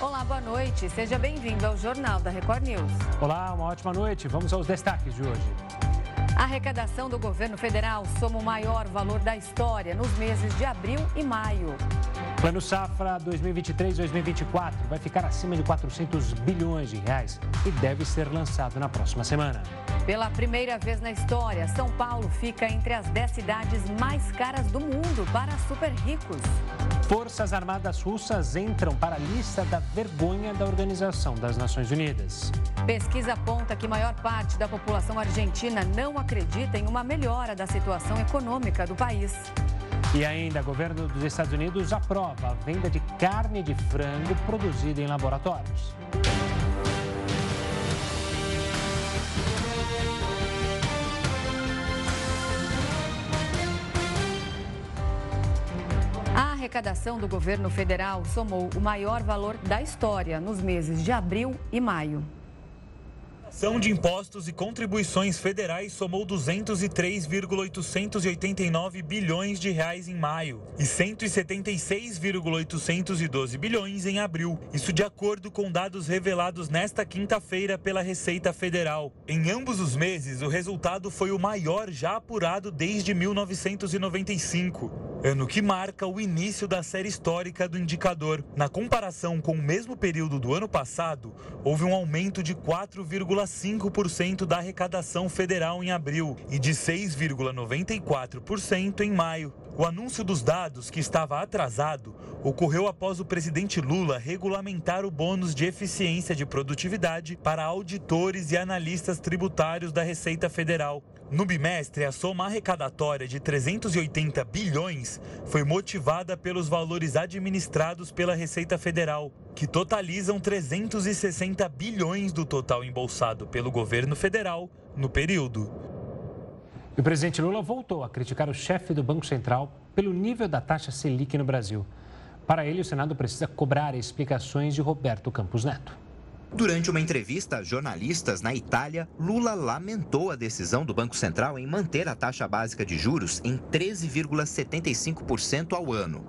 Olá, boa noite. Seja bem-vindo ao Jornal da Record News. Olá, uma ótima noite. Vamos aos destaques de hoje. A arrecadação do governo federal soma o maior valor da história nos meses de abril e maio. Plano Safra 2023-2024 vai ficar acima de 400 bilhões de reais e deve ser lançado na próxima semana. Pela primeira vez na história, São Paulo fica entre as 10 cidades mais caras do mundo para super ricos. Forças Armadas Russas entram para a lista da vergonha da Organização das Nações Unidas. Pesquisa aponta que maior parte da população argentina não acredita em uma melhora da situação econômica do país. E ainda, o governo dos Estados Unidos aprova a venda de carne de frango produzida em laboratórios. A arrecadação do governo federal somou o maior valor da história nos meses de abril e maio. São de impostos e contribuições federais somou 203,889 bilhões de reais em maio e 176,812 bilhões em abril. Isso de acordo com dados revelados nesta quinta-feira pela Receita Federal. Em ambos os meses, o resultado foi o maior já apurado desde 1995 ano que marca o início da série histórica do indicador. Na comparação com o mesmo período do ano passado, houve um aumento de 4,5% da arrecadação federal em abril e de 6,94% em maio. O anúncio dos dados, que estava atrasado, ocorreu após o presidente Lula regulamentar o bônus de eficiência de produtividade para auditores e analistas tributários da Receita Federal. No bimestre, a soma arrecadatória de 380 bilhões foi motivada pelos valores administrados pela Receita Federal, que totalizam 360 bilhões do total embolsado pelo governo federal no período. E o presidente Lula voltou a criticar o chefe do Banco Central pelo nível da taxa Selic no Brasil. Para ele, o Senado precisa cobrar explicações de Roberto Campos Neto. Durante uma entrevista a jornalistas na Itália, Lula lamentou a decisão do Banco Central em manter a taxa básica de juros em 13,75% ao ano.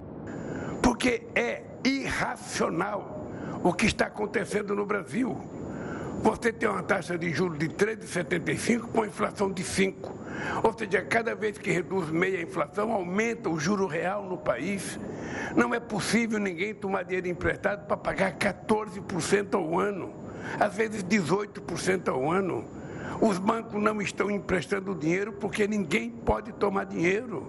Porque é irracional o que está acontecendo no Brasil. Você tem uma taxa de juros de 13,75 com a inflação de 5. Ou seja, cada vez que reduz meia inflação, aumenta o juro real no país. Não é possível ninguém tomar dinheiro emprestado para pagar 14% ao ano, às vezes 18% ao ano. Os bancos não estão emprestando dinheiro porque ninguém pode tomar dinheiro.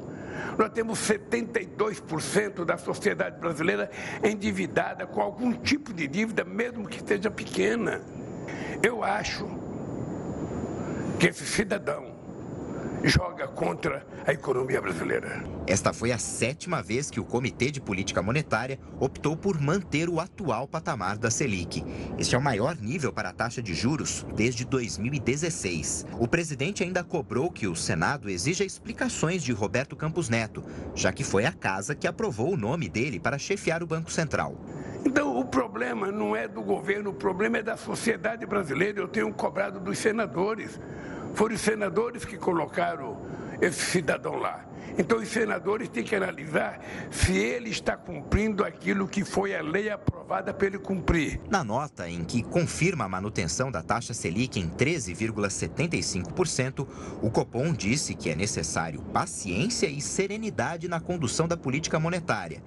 Nós temos 72% da sociedade brasileira endividada com algum tipo de dívida, mesmo que seja pequena. Eu acho que esse cidadão joga contra a economia brasileira. Esta foi a sétima vez que o Comitê de Política Monetária optou por manter o atual patamar da Selic. Este é o maior nível para a taxa de juros desde 2016. O presidente ainda cobrou que o Senado exija explicações de Roberto Campos Neto, já que foi a casa que aprovou o nome dele para chefiar o Banco Central. Então, o problema não é do governo, o problema é da sociedade brasileira. Eu tenho cobrado dos senadores. Foram os senadores que colocaram esse cidadão lá. Então, os senadores têm que analisar se ele está cumprindo aquilo que foi a lei aprovada para ele cumprir. Na nota em que confirma a manutenção da taxa Selic em 13,75%, o Copom disse que é necessário paciência e serenidade na condução da política monetária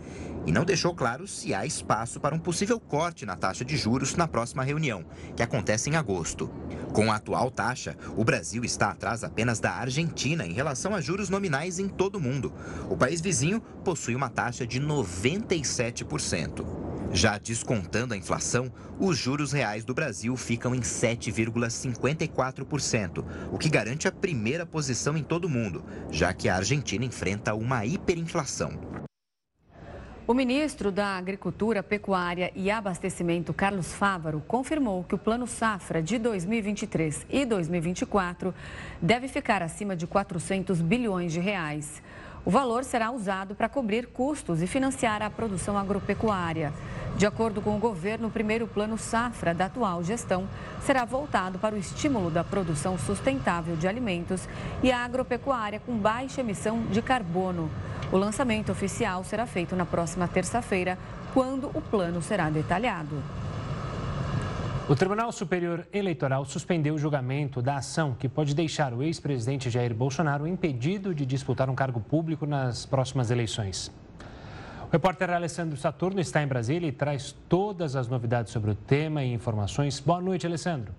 e não deixou claro se há espaço para um possível corte na taxa de juros na próxima reunião, que acontece em agosto. Com a atual taxa, o Brasil está atrás apenas da Argentina em relação a juros nominais em todo mundo. O país vizinho possui uma taxa de 97%. Já descontando a inflação, os juros reais do Brasil ficam em 7,54%, o que garante a primeira posição em todo o mundo, já que a Argentina enfrenta uma hiperinflação. O ministro da Agricultura, Pecuária e Abastecimento, Carlos Fávaro, confirmou que o Plano Safra de 2023 e 2024 deve ficar acima de 400 bilhões de reais. O valor será usado para cobrir custos e financiar a produção agropecuária. De acordo com o governo, o primeiro plano safra da atual gestão será voltado para o estímulo da produção sustentável de alimentos e a agropecuária com baixa emissão de carbono. O lançamento oficial será feito na próxima terça-feira, quando o plano será detalhado. O Tribunal Superior Eleitoral suspendeu o julgamento da ação que pode deixar o ex-presidente Jair Bolsonaro impedido de disputar um cargo público nas próximas eleições. O repórter Alessandro Saturno está em Brasília e traz todas as novidades sobre o tema e informações. Boa noite, Alessandro.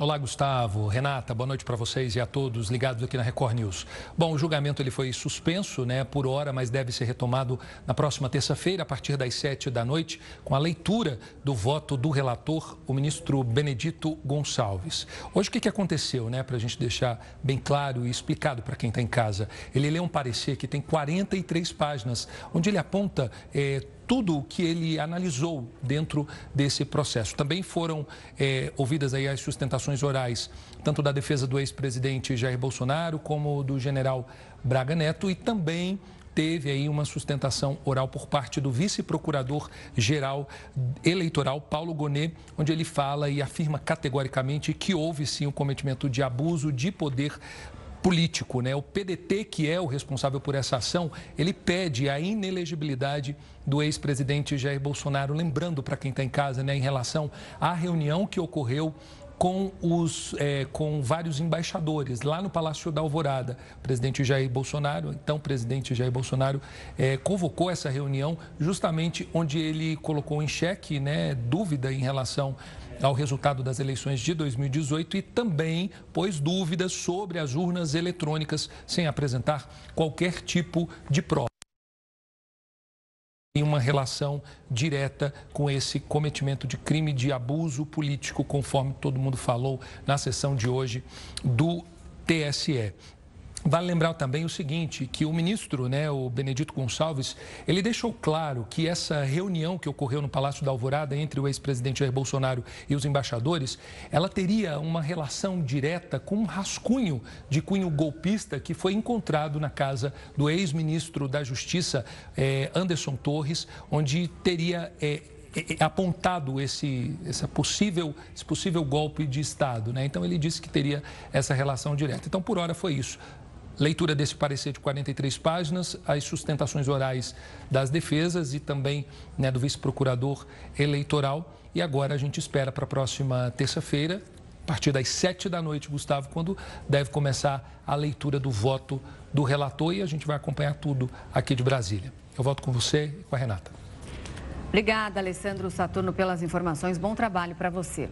Olá, Gustavo, Renata, boa noite para vocês e a todos ligados aqui na Record News. Bom, o julgamento ele foi suspenso, né, por hora, mas deve ser retomado na próxima terça-feira, a partir das sete da noite, com a leitura do voto do relator, o ministro Benedito Gonçalves. Hoje, o que, que aconteceu, né, para a gente deixar bem claro e explicado para quem está em casa? Ele lê um parecer que tem 43 páginas, onde ele aponta eh, tudo o que ele analisou dentro desse processo. Também foram é, ouvidas aí as sustentações orais, tanto da defesa do ex-presidente Jair Bolsonaro como do general Braga Neto e também teve aí uma sustentação oral por parte do vice-procurador-geral eleitoral, Paulo Gonet, onde ele fala e afirma categoricamente que houve sim o cometimento de abuso de poder político, né? O PDT, que é o responsável por essa ação, ele pede a inelegibilidade do ex-presidente Jair Bolsonaro, lembrando para quem está em casa, né, em relação à reunião que ocorreu com, os, é, com vários embaixadores lá no Palácio da Alvorada. O presidente Jair Bolsonaro, então presidente Jair Bolsonaro, é, convocou essa reunião justamente onde ele colocou em xeque né, dúvida em relação ao resultado das eleições de 2018 e também pôs dúvidas sobre as urnas eletrônicas sem apresentar qualquer tipo de prova em uma relação direta com esse cometimento de crime de abuso político, conforme todo mundo falou na sessão de hoje do TSE. Vale lembrar também o seguinte, que o ministro, né, o Benedito Gonçalves, ele deixou claro que essa reunião que ocorreu no Palácio da Alvorada entre o ex-presidente Jair Bolsonaro e os embaixadores, ela teria uma relação direta com um rascunho de cunho golpista que foi encontrado na casa do ex-ministro da Justiça, eh, Anderson Torres, onde teria eh, apontado esse, esse, possível, esse possível golpe de Estado. Né? Então, ele disse que teria essa relação direta. Então, por hora, foi isso leitura desse parecer de 43 páginas, as sustentações orais das defesas e também né, do vice-procurador eleitoral. E agora a gente espera para a próxima terça-feira, a partir das sete da noite, Gustavo, quando deve começar a leitura do voto do relator e a gente vai acompanhar tudo aqui de Brasília. Eu volto com você e com a Renata. Obrigada, Alessandro Saturno, pelas informações. Bom trabalho para você.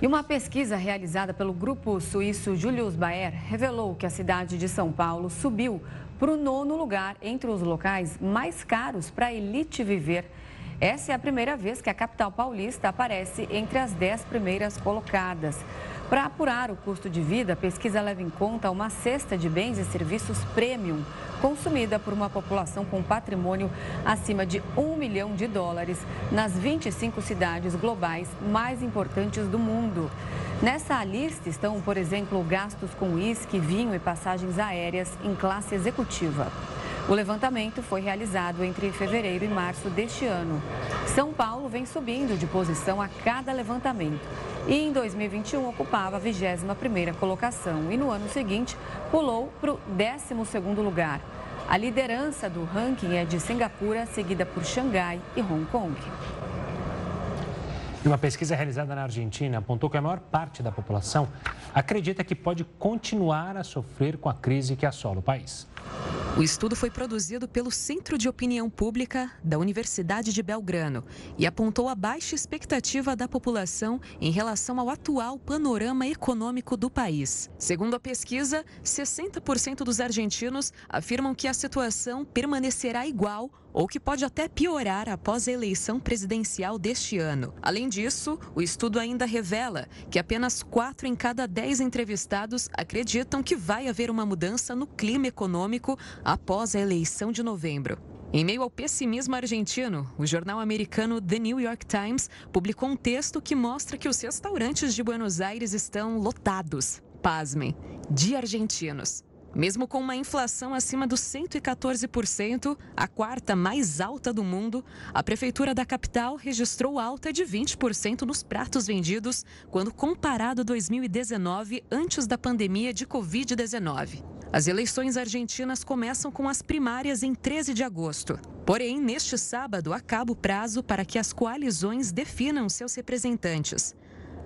E uma pesquisa realizada pelo grupo suíço Julius Baer revelou que a cidade de São Paulo subiu para o nono lugar entre os locais mais caros para a elite viver. Essa é a primeira vez que a capital paulista aparece entre as dez primeiras colocadas. Para apurar o custo de vida, a pesquisa leva em conta uma cesta de bens e serviços premium consumida por uma população com patrimônio acima de um milhão de dólares nas 25 cidades globais mais importantes do mundo. Nessa lista estão, por exemplo, gastos com uísque, vinho e passagens aéreas em classe executiva. O levantamento foi realizado entre fevereiro e março deste ano. São Paulo vem subindo de posição a cada levantamento e em 2021 ocupava a 21ª colocação e no ano seguinte pulou para o 12º lugar. A liderança do ranking é de Singapura, seguida por Xangai e Hong Kong. Uma pesquisa realizada na Argentina apontou que a maior parte da população acredita que pode continuar a sofrer com a crise que assola o país. O estudo foi produzido pelo Centro de Opinião Pública da Universidade de Belgrano e apontou a baixa expectativa da população em relação ao atual panorama econômico do país. Segundo a pesquisa, 60% dos argentinos afirmam que a situação permanecerá igual ou que pode até piorar após a eleição presidencial deste ano. Além disso, o estudo ainda revela que apenas 4 em cada 10 entrevistados acreditam que vai haver uma mudança no clima econômico após a eleição de novembro. Em meio ao pessimismo argentino, o jornal americano The New York Times publicou um texto que mostra que os restaurantes de Buenos Aires estão lotados. Pasmem, de argentinos. Mesmo com uma inflação acima dos 114%, a quarta mais alta do mundo, a prefeitura da capital registrou alta de 20% nos pratos vendidos quando comparado a 2019, antes da pandemia de Covid-19. As eleições argentinas começam com as primárias em 13 de agosto. Porém, neste sábado acaba o prazo para que as coalizões definam seus representantes.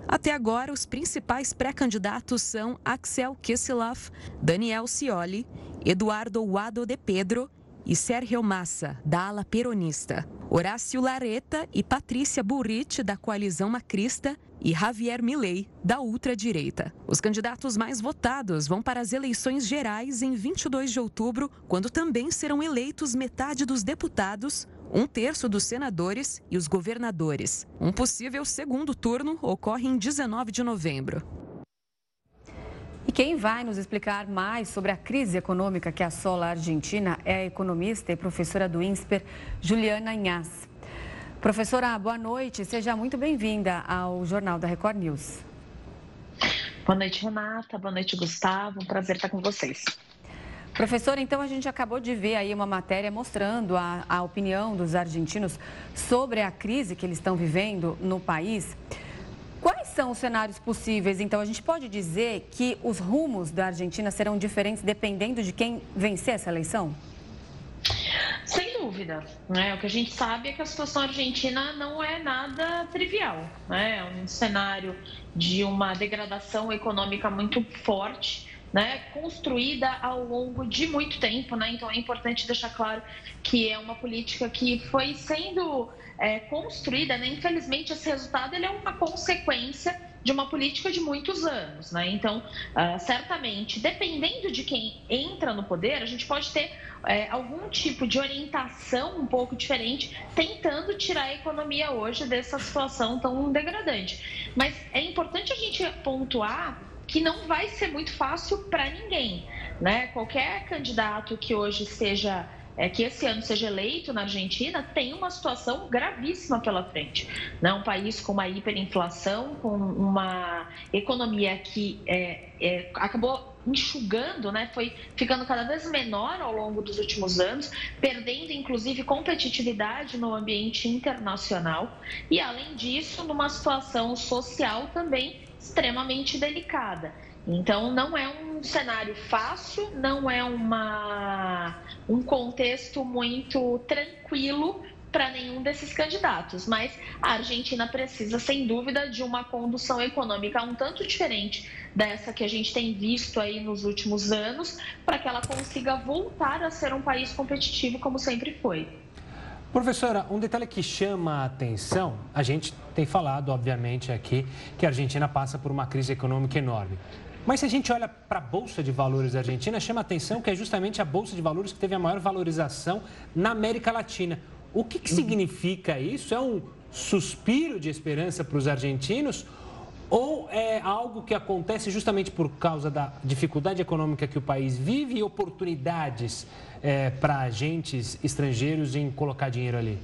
Até agora, os principais pré-candidatos são Axel Kicillof, Daniel Scioli, Eduardo Wado de Pedro e Sérgio Massa, da ala peronista. Horácio Lareta e Patrícia Burrich, da coalizão macrista, e Javier Milei, da ultradireita. Os candidatos mais votados vão para as eleições gerais em 22 de outubro, quando também serão eleitos metade dos deputados, um terço dos senadores e os governadores. Um possível segundo turno ocorre em 19 de novembro. E quem vai nos explicar mais sobre a crise econômica que assola a Argentina é a economista e professora do INSPER, Juliana Inhas. Professora, boa noite. Seja muito bem-vinda ao Jornal da Record News. Boa noite, Renata. Boa noite, Gustavo. Um prazer estar com vocês. Professora, então a gente acabou de ver aí uma matéria mostrando a, a opinião dos argentinos sobre a crise que eles estão vivendo no país. Quais são os cenários possíveis? Então, a gente pode dizer que os rumos da Argentina serão diferentes dependendo de quem vencer essa eleição? Sem dúvida. Né? O que a gente sabe é que a situação argentina não é nada trivial. Né? É um cenário de uma degradação econômica muito forte. Né, construída ao longo de muito tempo, né? Então é importante deixar claro que é uma política que foi sendo é, construída, né? Infelizmente esse resultado ele é uma consequência de uma política de muitos anos, né? Então, uh, certamente, dependendo de quem entra no poder, a gente pode ter é, algum tipo de orientação um pouco diferente, tentando tirar a economia hoje dessa situação tão degradante. Mas é importante a gente pontuar que não vai ser muito fácil para ninguém, né? Qualquer candidato que hoje seja é, que esse ano seja eleito na Argentina tem uma situação gravíssima pela frente. Né? Um país com uma hiperinflação, com uma economia que é, é, acabou enxugando, né? foi ficando cada vez menor ao longo dos últimos anos, perdendo inclusive competitividade no ambiente internacional e, além disso, numa situação social também extremamente delicada. Então, não é um cenário fácil, não é uma, um contexto muito tranquilo para nenhum desses candidatos, mas a Argentina precisa, sem dúvida, de uma condução econômica um tanto diferente dessa que a gente tem visto aí nos últimos anos, para que ela consiga voltar a ser um país competitivo como sempre foi. Professora, um detalhe que chama a atenção, a gente tem falado, obviamente, aqui, que a Argentina passa por uma crise econômica enorme. Mas se a gente olha para a Bolsa de Valores da Argentina, chama a atenção que é justamente a Bolsa de Valores que teve a maior valorização na América Latina. O que, que significa isso? É um suspiro de esperança para os argentinos? Ou é algo que acontece justamente por causa da dificuldade econômica que o país vive e oportunidades é, para agentes estrangeiros em colocar dinheiro ali?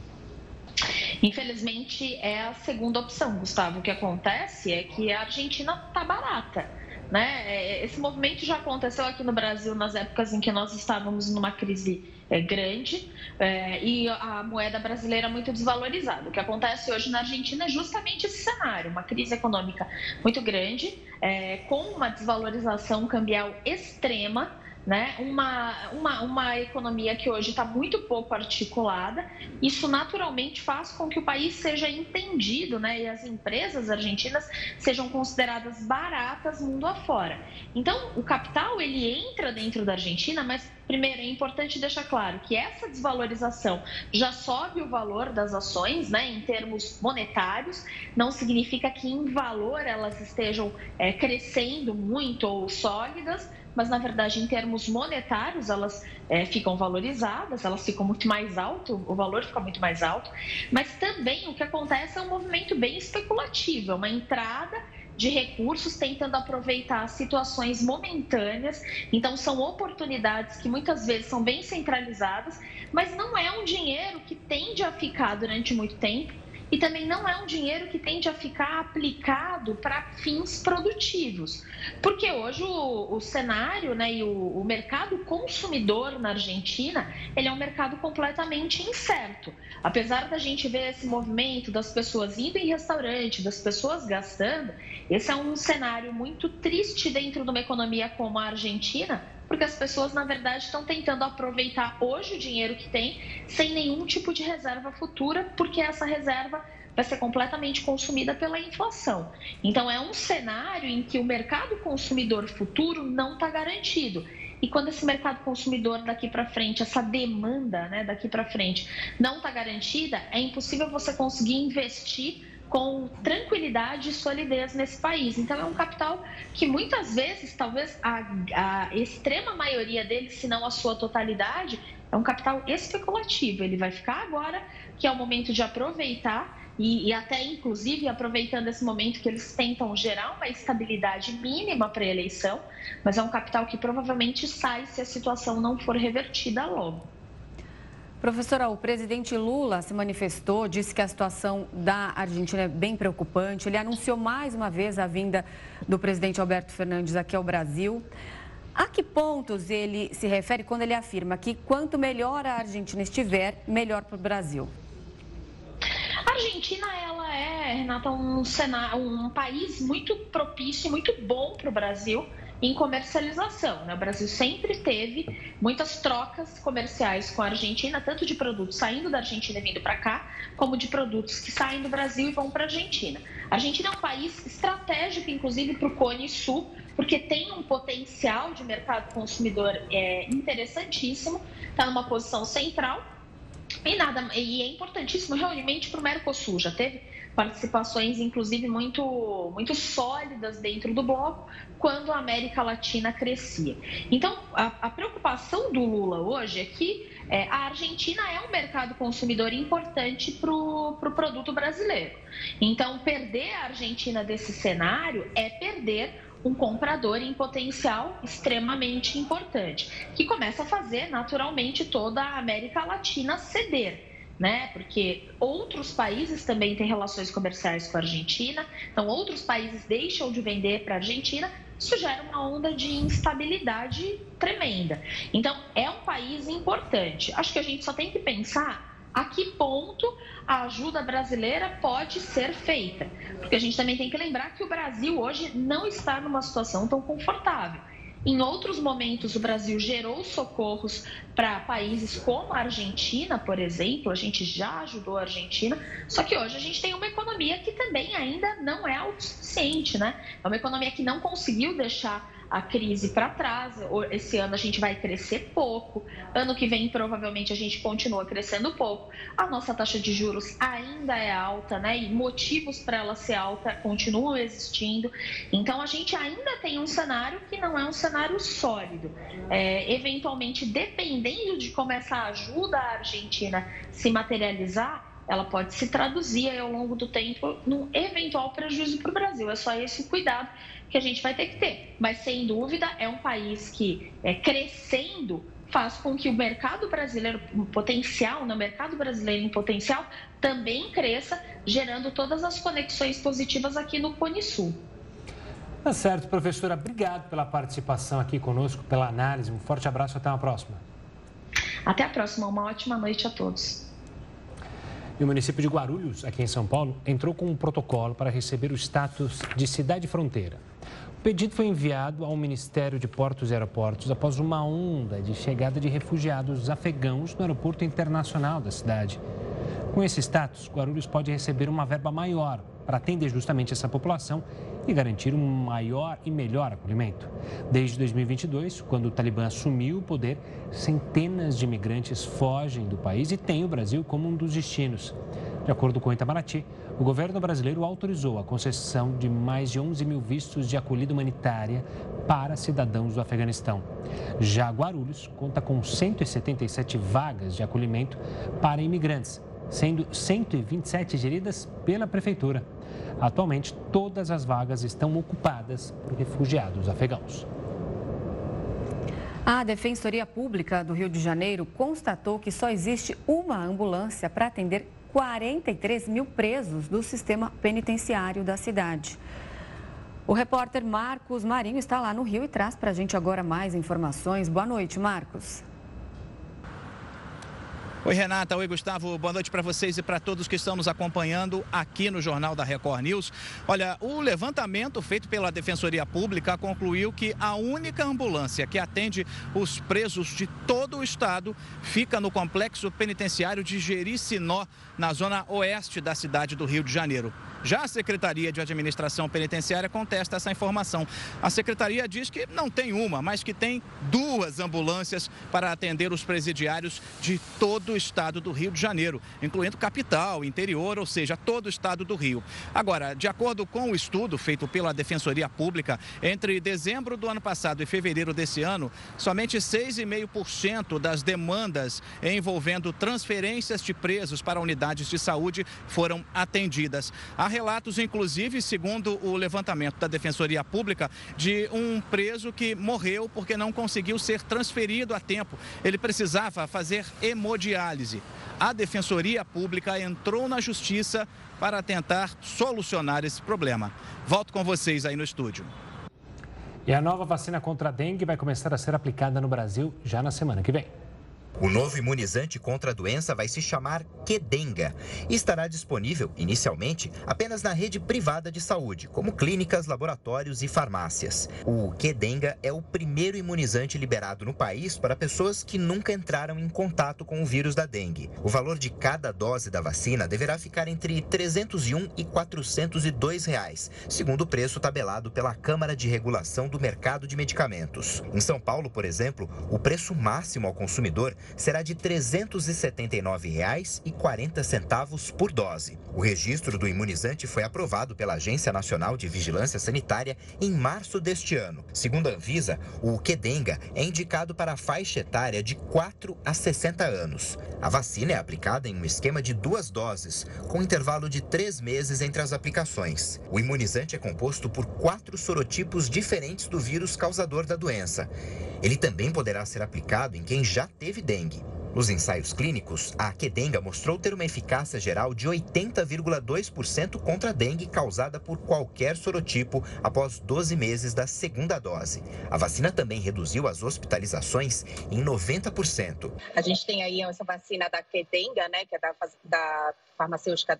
Infelizmente é a segunda opção, Gustavo. O que acontece é que a Argentina está barata. Né? É, esse movimento já aconteceu aqui no Brasil nas épocas em que nós estávamos numa crise é, grande é, e a moeda brasileira muito desvalorizada. O que acontece hoje na Argentina é justamente esse cenário: uma crise econômica muito grande, é, com uma desvalorização cambial extrema né? uma, uma, uma economia que hoje está muito pouco articulada. Isso naturalmente faz com que o país seja entendido né? e as empresas argentinas sejam consideradas baratas mundo afora. Então, o capital ele entra dentro da Argentina, mas Primeiro, é importante deixar claro que essa desvalorização já sobe o valor das ações, né, em termos monetários, não significa que em valor elas estejam é, crescendo muito ou sólidas, mas na verdade, em termos monetários, elas é, ficam valorizadas, elas ficam muito mais alto, o valor fica muito mais alto, mas também o que acontece é um movimento bem especulativo, é uma entrada de recursos tentando aproveitar situações momentâneas. Então, são oportunidades que muitas vezes são bem centralizadas, mas não é um dinheiro que tende a ficar durante muito tempo e também não é um dinheiro que tende a ficar aplicado para fins produtivos. Porque hoje o, o cenário né, e o, o, mercado consumidor na Argentina ele é um mercado completamente incerto. Apesar da gente ver esse movimento das pessoas indo em restaurante, das pessoas gastando, esse é um cenário muito triste dentro de uma economia como a Argentina, porque as pessoas, na verdade, estão tentando aproveitar hoje o dinheiro que tem sem nenhum tipo de reserva futura, porque essa reserva vai ser completamente consumida pela inflação. Então, é um cenário em que o mercado consumidor futuro não está garantido. E quando esse mercado consumidor daqui para frente, essa demanda né, daqui para frente não está garantida, é impossível você conseguir investir com tranquilidade e solidez nesse país. Então, é um capital que muitas vezes, talvez a, a extrema maioria dele, se não a sua totalidade, é um capital especulativo. Ele vai ficar agora, que é o momento de aproveitar e, e, até inclusive aproveitando esse momento que eles tentam gerar uma estabilidade mínima para a eleição, mas é um capital que provavelmente sai se a situação não for revertida logo. Professora, o presidente Lula se manifestou, disse que a situação da Argentina é bem preocupante. Ele anunciou mais uma vez a vinda do presidente Alberto Fernandes aqui ao Brasil. A que pontos ele se refere quando ele afirma que quanto melhor a Argentina estiver, melhor para o Brasil? A Argentina, ela é, Renata, um, cenário, um país muito propício, muito bom para o Brasil em comercialização. Né? O Brasil sempre teve muitas trocas comerciais com a Argentina, tanto de produtos saindo da Argentina e vindo para cá, como de produtos que saem do Brasil e vão para a Argentina. A Argentina é um país estratégico, inclusive, para o Cone Sul, porque tem um potencial de mercado consumidor é, interessantíssimo, está numa posição central e nada, e é importantíssimo realmente para o Mercosul. Já teve participações, inclusive, muito, muito sólidas dentro do bloco, quando a América Latina crescia. Então, a, a preocupação do Lula hoje é que é, a Argentina é um mercado consumidor importante para o pro produto brasileiro. Então, perder a Argentina desse cenário é perder um comprador em potencial extremamente importante, que começa a fazer naturalmente toda a América Latina ceder. Né? Porque outros países também têm relações comerciais com a Argentina, então outros países deixam de vender para a Argentina, isso gera uma onda de instabilidade tremenda. Então é um país importante. Acho que a gente só tem que pensar a que ponto a ajuda brasileira pode ser feita. Porque a gente também tem que lembrar que o Brasil hoje não está numa situação tão confortável. Em outros momentos, o Brasil gerou socorros para países como a Argentina, por exemplo, a gente já ajudou a Argentina, só que hoje a gente tem uma economia que também ainda não é autossuficiente, né? É uma economia que não conseguiu deixar a crise para trás. Esse ano a gente vai crescer pouco. Ano que vem, provavelmente, a gente continua crescendo pouco. A nossa taxa de juros ainda é alta, né? E motivos para ela ser alta continuam existindo. Então, a gente ainda tem um cenário que não é um cenário sólido. É, eventualmente, dependendo de como essa ajuda à Argentina se materializar, ela pode se traduzir ao longo do tempo num eventual prejuízo para o Brasil. É só esse cuidado que a gente vai ter que ter. Mas, sem dúvida, é um país que, é, crescendo, faz com que o mercado brasileiro, o potencial, no mercado brasileiro em potencial, também cresça, gerando todas as conexões positivas aqui no Cone Sul. Tá certo, professora. Obrigado pela participação aqui conosco, pela análise. Um forte abraço até uma próxima. Até a próxima. Uma ótima noite a todos. E o município de Guarulhos, aqui em São Paulo, entrou com um protocolo para receber o status de cidade fronteira. O pedido foi enviado ao Ministério de Portos e Aeroportos após uma onda de chegada de refugiados afegãos no aeroporto internacional da cidade. Com esse status, Guarulhos pode receber uma verba maior para atender justamente essa população e garantir um maior e melhor acolhimento. Desde 2022, quando o Talibã assumiu o poder, centenas de imigrantes fogem do país e têm o Brasil como um dos destinos. De acordo com o Itamaraty, o governo brasileiro autorizou a concessão de mais de 11 mil vistos de acolhida humanitária para cidadãos do Afeganistão. Já Guarulhos conta com 177 vagas de acolhimento para imigrantes, sendo 127 geridas pela prefeitura. Atualmente, todas as vagas estão ocupadas por refugiados afegãos. A Defensoria Pública do Rio de Janeiro constatou que só existe uma ambulância para atender 43 mil presos do sistema penitenciário da cidade. O repórter Marcos Marinho está lá no Rio e traz para a gente agora mais informações. Boa noite, Marcos. Oi, Renata. Oi, Gustavo. Boa noite para vocês e para todos que estão nos acompanhando aqui no Jornal da Record News. Olha, o levantamento feito pela Defensoria Pública concluiu que a única ambulância que atende os presos de todo o estado fica no complexo penitenciário de Jericinó, na zona oeste da cidade do Rio de Janeiro. Já a Secretaria de Administração Penitenciária contesta essa informação. A Secretaria diz que não tem uma, mas que tem duas ambulâncias para atender os presidiários de todo o estado do Rio de Janeiro, incluindo capital, interior, ou seja, todo o estado do Rio. Agora, de acordo com o estudo feito pela Defensoria Pública, entre dezembro do ano passado e fevereiro desse ano, somente 6,5% das demandas envolvendo transferências de presos para unidades de saúde foram atendidas. A relatos, inclusive, segundo o levantamento da Defensoria Pública, de um preso que morreu porque não conseguiu ser transferido a tempo. Ele precisava fazer hemodiálise. A Defensoria Pública entrou na Justiça para tentar solucionar esse problema. Volto com vocês aí no estúdio. E a nova vacina contra a dengue vai começar a ser aplicada no Brasil já na semana que vem. O novo imunizante contra a doença vai se chamar Quedenga e estará disponível, inicialmente, apenas na rede privada de saúde, como clínicas, laboratórios e farmácias. O Quedenga é o primeiro imunizante liberado no país para pessoas que nunca entraram em contato com o vírus da dengue. O valor de cada dose da vacina deverá ficar entre 301 e 402 reais, segundo o preço tabelado pela Câmara de Regulação do Mercado de Medicamentos. Em São Paulo, por exemplo, o preço máximo ao consumidor será de R$ 379,40 por dose. O registro do imunizante foi aprovado pela Agência Nacional de Vigilância Sanitária em março deste ano. Segundo a Anvisa, o Quedenga é indicado para a faixa etária de 4 a 60 anos. A vacina é aplicada em um esquema de duas doses, com intervalo de três meses entre as aplicações. O imunizante é composto por quatro sorotipos diferentes do vírus causador da doença. Ele também poderá ser aplicado em quem já teve dengue. Nos ensaios clínicos, a Quedenga mostrou ter uma eficácia geral de 80,2% contra a dengue causada por qualquer sorotipo após 12 meses da segunda dose. A vacina também reduziu as hospitalizações em 90%. A gente tem aí essa vacina da Quedenga, né, que é da, da farmacêutica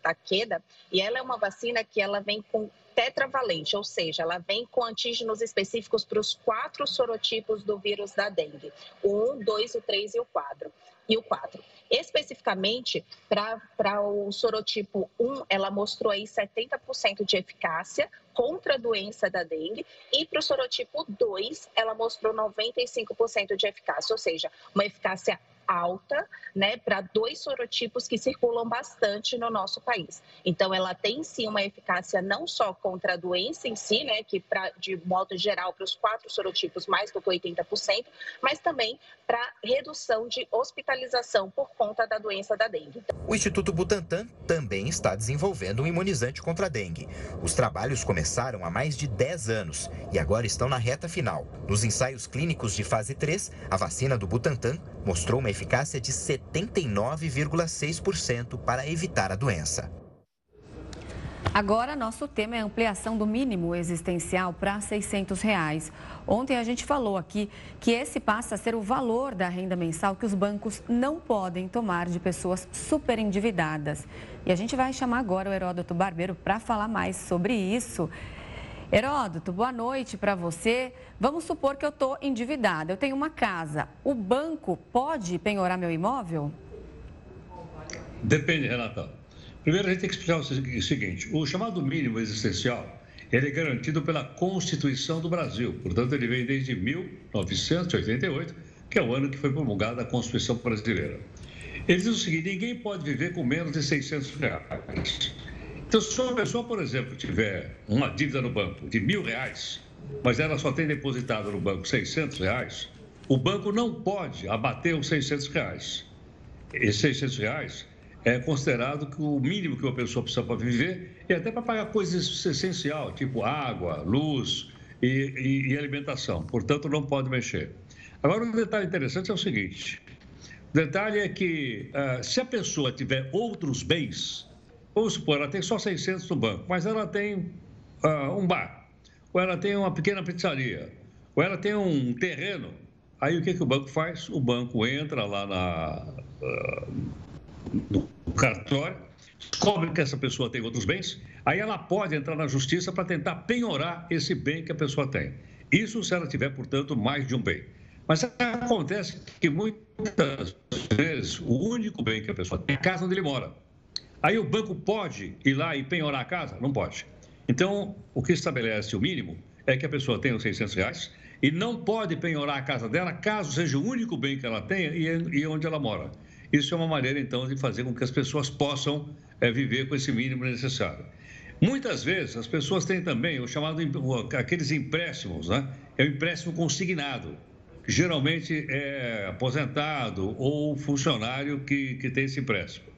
e ela é uma vacina que ela vem com tetravalente, ou seja, ela vem com antígenos específicos para os quatro sorotipos do vírus da dengue: o 1, 2, o 3 e o 4. E o 4. Especificamente para o sorotipo 1, ela mostrou aí 70% de eficácia contra a doença da dengue, e para o sorotipo 2, ela mostrou 95% de eficácia, ou seja, uma eficácia alta, né, para dois sorotipos que circulam bastante no nosso país. Então, ela tem sim uma eficácia não só contra a doença em si, né, que pra, de modo geral para os quatro sorotipos mais do que 80%, mas também para redução de hospitalização por conta da doença da dengue. O Instituto Butantan também está desenvolvendo um imunizante contra a dengue. Os trabalhos começaram há mais de 10 anos e agora estão na reta final. Nos ensaios clínicos de fase 3, a vacina do Butantan mostrou uma eficácia de 79,6% para evitar a doença. Agora, nosso tema é ampliação do mínimo existencial para 600 reais. Ontem a gente falou aqui que esse passa a ser o valor da renda mensal que os bancos não podem tomar de pessoas super endividadas. E a gente vai chamar agora o Heródoto Barbeiro para falar mais sobre isso. Heródoto, boa noite para você. Vamos supor que eu estou endividada, eu tenho uma casa. O banco pode penhorar meu imóvel? Depende, Renata. Primeiro, a gente tem que explicar o seguinte: o chamado mínimo existencial ele é garantido pela Constituição do Brasil. Portanto, ele vem desde 1988, que é o ano que foi promulgada a Constituição brasileira. Ele diz o seguinte: ninguém pode viver com menos de 600 reais. Então, se uma pessoa, por exemplo, tiver uma dívida no banco de mil reais, mas ela só tem depositado no banco 600 reais, o banco não pode abater os 600 reais. Esses 600 reais é considerado que o mínimo que uma pessoa precisa para viver e até para pagar coisas essenciais, tipo água, luz e, e, e, alimentação. Portanto, não pode mexer. Agora, um detalhe interessante é o seguinte: o detalhe é que uh, se a pessoa tiver outros bens, Vamos supor, ela tem só 600 no banco, mas ela tem uh, um bar, ou ela tem uma pequena pizzaria, ou ela tem um terreno. Aí o que, que o banco faz? O banco entra lá na, uh, no cartório, descobre que essa pessoa tem outros bens, aí ela pode entrar na justiça para tentar penhorar esse bem que a pessoa tem. Isso se ela tiver, portanto, mais de um bem. Mas acontece que muitas vezes o único bem que a pessoa tem é a casa onde ele mora. Aí o banco pode ir lá e penhorar a casa? Não pode. Então, o que estabelece o mínimo é que a pessoa tenha os 600 reais e não pode penhorar a casa dela caso seja o único bem que ela tenha e onde ela mora. Isso é uma maneira, então, de fazer com que as pessoas possam é, viver com esse mínimo necessário. Muitas vezes as pessoas têm também o chamado aqueles empréstimos, né? É o empréstimo consignado. Geralmente é aposentado ou funcionário que, que tem esse empréstimo.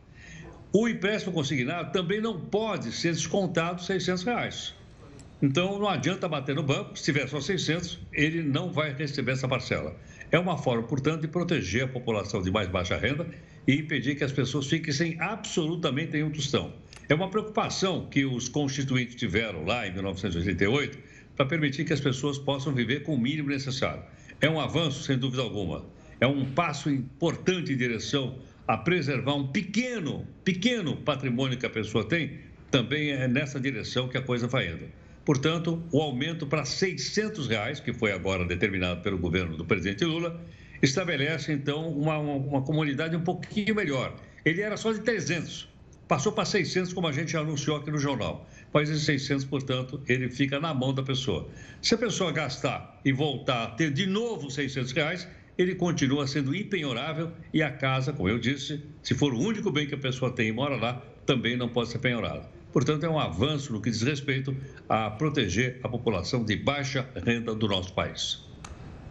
O empréstimo consignado também não pode ser descontado 600 reais. Então não adianta bater no banco, se tiver só 600, ele não vai receber essa parcela. É uma forma, portanto, de proteger a população de mais baixa renda e impedir que as pessoas fiquem sem absolutamente nenhum tostão. É uma preocupação que os constituintes tiveram lá em 1988 para permitir que as pessoas possam viver com o mínimo necessário. É um avanço, sem dúvida alguma. É um passo importante em direção a preservar um pequeno, pequeno patrimônio que a pessoa tem. Também é nessa direção que a coisa vai indo. Portanto, o aumento para 600 reais, que foi agora determinado pelo governo do presidente Lula, estabelece, então, uma, uma, uma comunidade um pouquinho melhor. Ele era só de 300, passou para 600, como a gente anunciou aqui no jornal. Mas esses 600, portanto, ele fica na mão da pessoa. Se a pessoa gastar e voltar a ter de novo 600 reais, ele continua sendo impenhorável e a casa, como eu disse, se for o único bem que a pessoa tem e mora lá, também não pode ser penhorada. Portanto, é um avanço no que diz respeito a proteger a população de baixa renda do nosso país.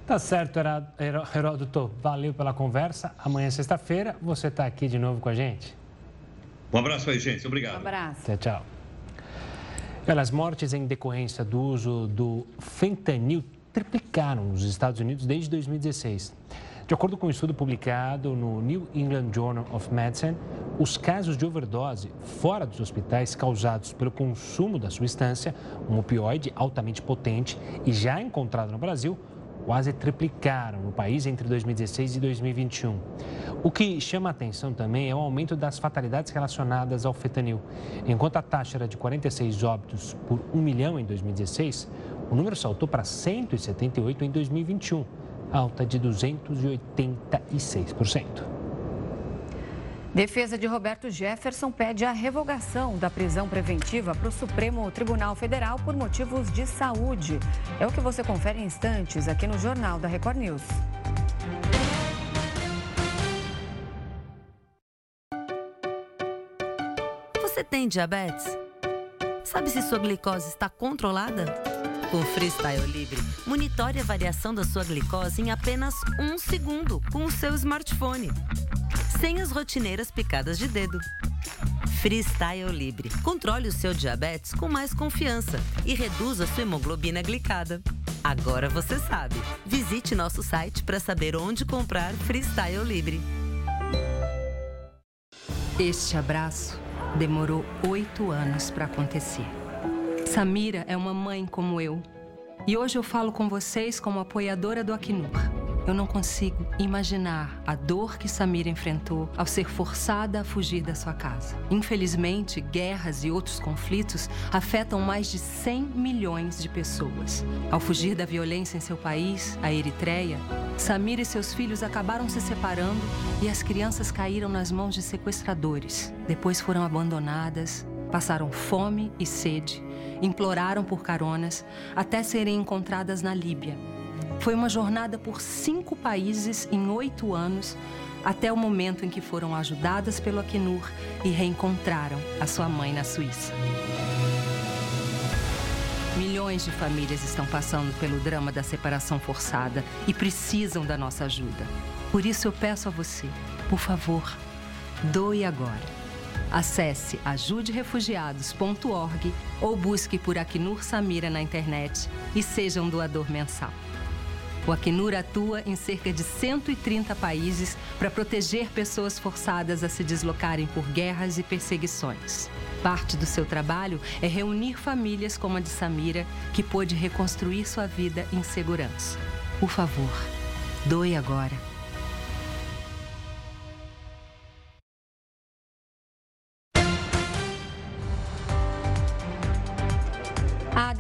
Tá certo, Heródoto. Valeu pela conversa. Amanhã, sexta-feira, você está aqui de novo com a gente. Um abraço aí, gente. Obrigado. Um abraço. Tchau, tchau. as mortes em decorrência do uso do fentanil triplicaram nos Estados Unidos desde 2016. De acordo com um estudo publicado no New England Journal of Medicine, os casos de overdose fora dos hospitais causados pelo consumo da substância, um opioide altamente potente e já encontrado no Brasil, quase triplicaram no país entre 2016 e 2021. O que chama a atenção também é o aumento das fatalidades relacionadas ao fentanil. Enquanto a taxa era de 46 óbitos por 1 milhão em 2016, o número saltou para 178 em 2021, alta de 286%. Defesa de Roberto Jefferson pede a revogação da prisão preventiva para o Supremo Tribunal Federal por motivos de saúde. É o que você confere em instantes aqui no Jornal da Record News. Você tem diabetes? Sabe se sua glicose está controlada? Com Freestyle Libre, monitore a variação da sua glicose em apenas um segundo com o seu smartphone sem as rotineiras picadas de dedo. Freestyle Libre. Controle o seu diabetes com mais confiança e reduza sua hemoglobina glicada. Agora você sabe. Visite nosso site para saber onde comprar Freestyle Libre. Este abraço demorou oito anos para acontecer. Samira é uma mãe como eu. E hoje eu falo com vocês como apoiadora do Acnur. Eu não consigo imaginar a dor que Samira enfrentou ao ser forçada a fugir da sua casa. Infelizmente, guerras e outros conflitos afetam mais de 100 milhões de pessoas. Ao fugir da violência em seu país, a Eritreia, Samira e seus filhos acabaram se separando e as crianças caíram nas mãos de sequestradores. Depois foram abandonadas, passaram fome e sede, imploraram por caronas até serem encontradas na Líbia foi uma jornada por cinco países em oito anos, até o momento em que foram ajudadas pelo Acnur e reencontraram a sua mãe na Suíça. Milhões de famílias estão passando pelo drama da separação forçada e precisam da nossa ajuda. Por isso eu peço a você, por favor, doe agora. Acesse ajuderefugiados.org ou busque por Acnur Samira na internet e seja um doador mensal. O Acnur atua em cerca de 130 países para proteger pessoas forçadas a se deslocarem por guerras e perseguições. Parte do seu trabalho é reunir famílias como a de Samira, que pôde reconstruir sua vida em segurança. Por favor, doe agora.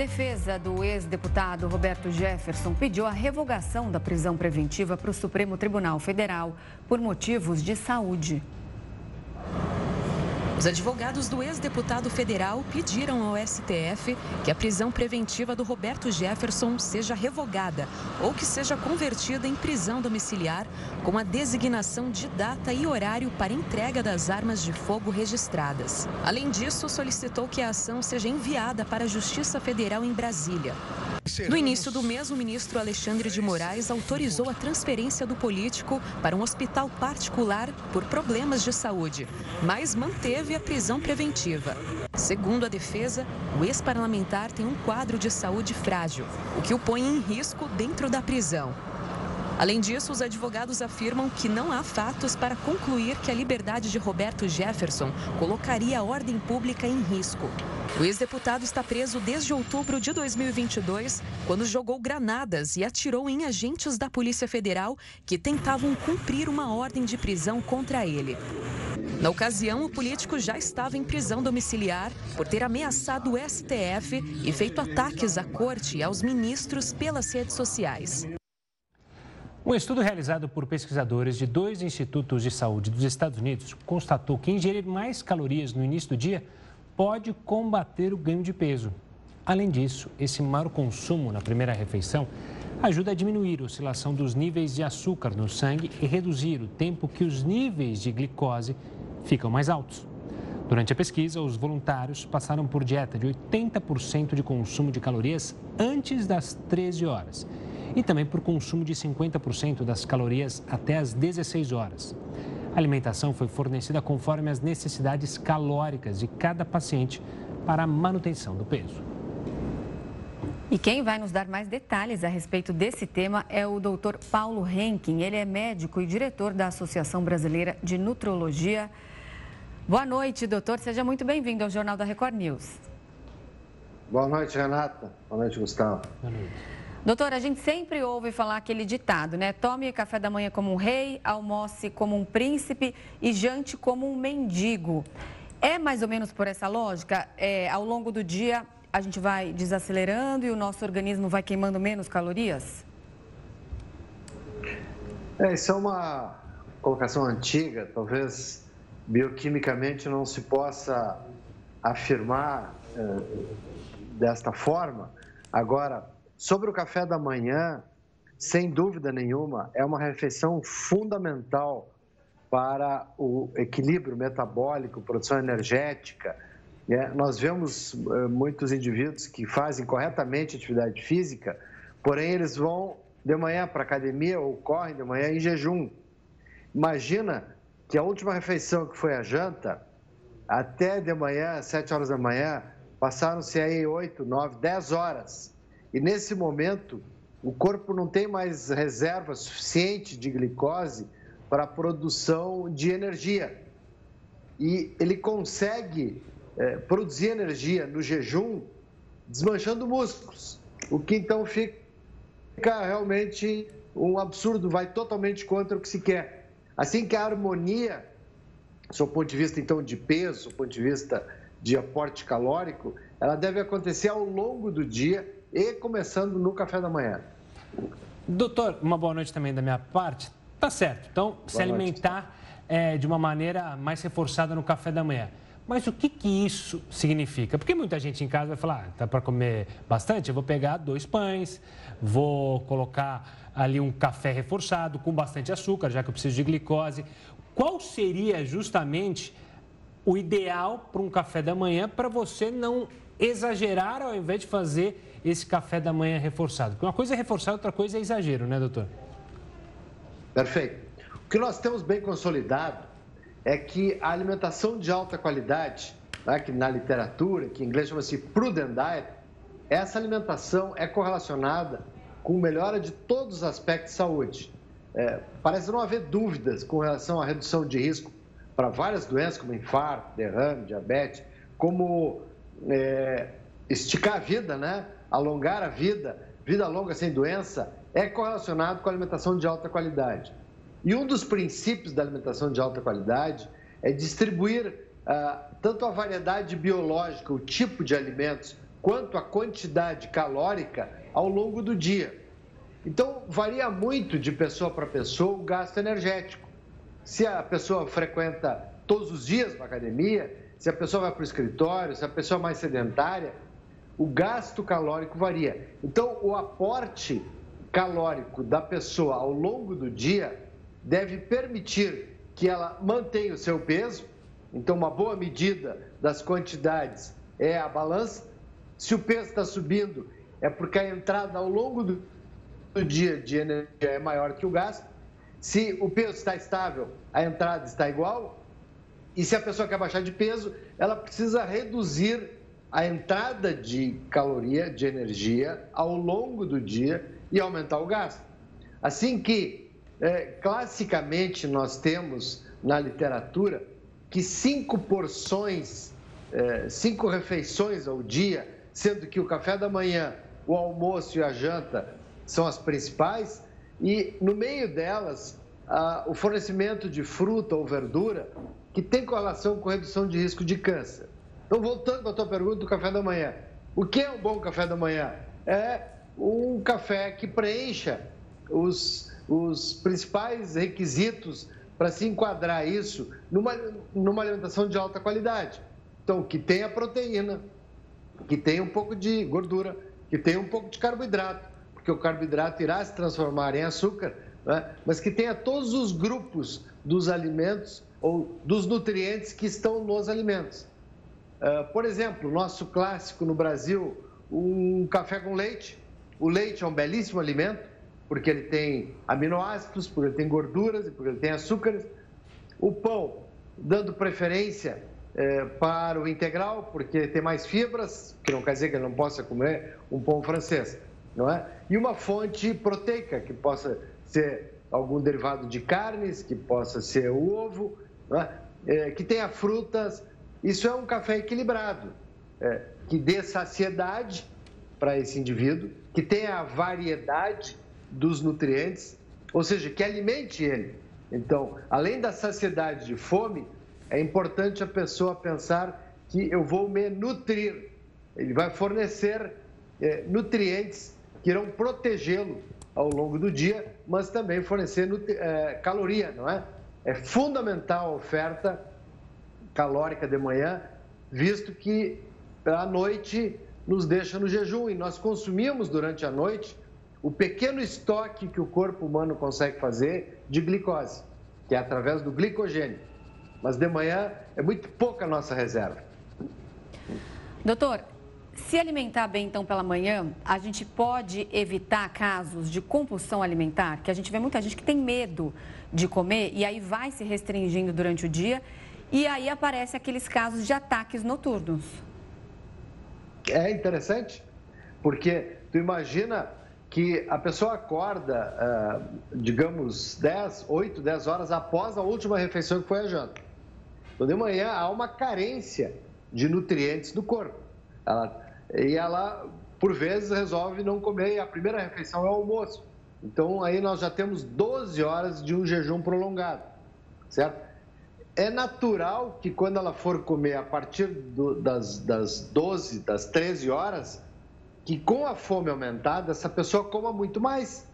Defesa do ex-deputado Roberto Jefferson pediu a revogação da prisão preventiva para o Supremo Tribunal Federal por motivos de saúde. Os advogados do ex-deputado federal pediram ao STF que a prisão preventiva do Roberto Jefferson seja revogada ou que seja convertida em prisão domiciliar com a designação de data e horário para entrega das armas de fogo registradas. Além disso, solicitou que a ação seja enviada para a Justiça Federal em Brasília. No início do mês, o ministro Alexandre de Moraes autorizou a transferência do político para um hospital particular por problemas de saúde, mas manteve a prisão preventiva. Segundo a defesa, o ex-parlamentar tem um quadro de saúde frágil, o que o põe em risco dentro da prisão. Além disso, os advogados afirmam que não há fatos para concluir que a liberdade de Roberto Jefferson colocaria a ordem pública em risco. O ex-deputado está preso desde outubro de 2022, quando jogou granadas e atirou em agentes da Polícia Federal que tentavam cumprir uma ordem de prisão contra ele. Na ocasião, o político já estava em prisão domiciliar por ter ameaçado o STF e feito ataques à corte e aos ministros pelas redes sociais. Um estudo realizado por pesquisadores de dois institutos de saúde dos Estados Unidos constatou que ingerir mais calorias no início do dia pode combater o ganho de peso. Além disso, esse maior consumo na primeira refeição ajuda a diminuir a oscilação dos níveis de açúcar no sangue e reduzir o tempo que os níveis de glicose ficam mais altos. Durante a pesquisa, os voluntários passaram por dieta de 80% de consumo de calorias antes das 13 horas e também por consumo de 50% das calorias até as 16 horas. A alimentação foi fornecida conforme as necessidades calóricas de cada paciente para a manutenção do peso. E quem vai nos dar mais detalhes a respeito desse tema é o Dr. Paulo Henkin. Ele é médico e diretor da Associação Brasileira de Nutrologia. Boa noite, doutor. Seja muito bem-vindo ao Jornal da Record News. Boa noite, Renata. Boa noite, Gustavo. Boa noite. Doutor, a gente sempre ouve falar aquele ditado, né? Tome café da manhã como um rei, almoce como um príncipe e jante como um mendigo. É mais ou menos por essa lógica? É, ao longo do dia, a gente vai desacelerando e o nosso organismo vai queimando menos calorias? É, isso é uma colocação antiga, talvez bioquimicamente não se possa afirmar é, desta forma. Agora, Sobre o café da manhã, sem dúvida nenhuma, é uma refeição fundamental para o equilíbrio metabólico, produção energética. É, nós vemos é, muitos indivíduos que fazem corretamente atividade física, porém eles vão de manhã para a academia ou correm de manhã em jejum. Imagina que a última refeição que foi a janta, até de manhã, 7 horas da manhã, passaram-se aí 8, 9, 10 horas. E nesse momento, o corpo não tem mais reserva suficiente de glicose para a produção de energia. E ele consegue é, produzir energia no jejum desmanchando músculos, o que então fica realmente um absurdo, vai totalmente contra o que se quer. Assim que a harmonia, do ponto de vista então de peso, do ponto de vista de aporte calórico, ela deve acontecer ao longo do dia e começando no café da manhã. Doutor, uma boa noite também da minha parte. Tá certo. Então, boa se alimentar é, de uma maneira mais reforçada no café da manhã. Mas o que, que isso significa? Porque muita gente em casa vai falar, ah, tá para comer bastante, eu vou pegar dois pães, vou colocar ali um café reforçado com bastante açúcar, já que eu preciso de glicose. Qual seria justamente o ideal para um café da manhã para você não exagerar ao invés de fazer esse café da manhã reforçado? Uma coisa é reforçar, outra coisa é exagero, né, doutor? Perfeito. O que nós temos bem consolidado é que a alimentação de alta qualidade, né, que na literatura, que em inglês chama-se prudent diet, essa alimentação é correlacionada com melhora de todos os aspectos de saúde. É, parece não haver dúvidas com relação à redução de risco para várias doenças, como infarto, derrame, diabetes, como é, esticar a vida, né? alongar a vida, vida longa sem doença, é correlacionado com a alimentação de alta qualidade. E um dos princípios da alimentação de alta qualidade é distribuir ah, tanto a variedade biológica, o tipo de alimentos, quanto a quantidade calórica ao longo do dia. Então, varia muito de pessoa para pessoa o gasto energético. Se a pessoa frequenta todos os dias para academia, se a pessoa vai para o escritório, se a pessoa é mais sedentária, o gasto calórico varia. Então, o aporte calórico da pessoa ao longo do dia deve permitir que ela mantenha o seu peso. Então, uma boa medida das quantidades é a balança. Se o peso está subindo, é porque a entrada ao longo do, dia de energia é maior que o gasto. Se o peso está estável, a entrada está igual. E se a pessoa quer baixar de peso, ela precisa reduzir a entrada de caloria, de energia, ao longo do dia e aumentar o gasto. Assim que, é, classicamente, nós temos na literatura que cinco porções, é, cinco refeições ao dia, sendo que o café da manhã, o almoço e a janta são as principais, e no meio delas, o fornecimento de fruta ou verdura, que tem correlação com redução de risco de câncer. Então, voltando para a tua pergunta do café da manhã. O que é um bom café da manhã? É um café que preencha os, os principais requisitos para se enquadrar isso numa, numa alimentação de alta qualidade. Então, que tenha proteína, que tenha um pouco de gordura, que tenha um pouco de carboidrato, porque o carboidrato irá se transformar em açúcar, né? mas que tenha todos os grupos dos alimentos ou dos nutrientes que estão nos alimentos. Uh, por exemplo, nosso clássico no Brasil, um café com leite. O leite é um belíssimo alimento, porque ele tem aminoácidos, porque ele tem gorduras e porque ele tem açúcares. O pão, dando preferência é, para o integral, porque tem mais fibras, que não quer dizer que ele não possa comer um pão francês, não é? E uma fonte proteica, que possa ser algum derivado de carnes, que possa ser o ovo, é? É, que tenha frutas, isso é um café equilibrado, é, que dê saciedade para esse indivíduo, que tenha a variedade dos nutrientes, ou seja, que alimente ele. Então, além da saciedade de fome, é importante a pessoa pensar que eu vou me nutrir. Ele vai fornecer é, nutrientes que irão protegê-lo ao longo do dia, mas também fornecer é, caloria, não é? É fundamental a oferta calórica de manhã, visto que à noite nos deixa no jejum e nós consumimos durante a noite o pequeno estoque que o corpo humano consegue fazer de glicose, que é através do glicogênio. Mas de manhã é muito pouca a nossa reserva. Doutor, se alimentar bem então pela manhã, a gente pode evitar casos de compulsão alimentar, que a gente vê muita gente que tem medo de comer e aí vai se restringindo durante o dia e aí aparecem aqueles casos de ataques noturnos. É interessante, porque tu imagina que a pessoa acorda, ah, digamos, 10, 8, 10 horas após a última refeição que foi a janta. Então, de manhã há uma carência de nutrientes do corpo. Ela, e ela, por vezes, resolve não comer a primeira refeição é o almoço. Então, aí nós já temos 12 horas de um jejum prolongado, certo? é natural que quando ela for comer a partir do, das, das 12, das 13 horas, que com a fome aumentada, essa pessoa coma muito mais.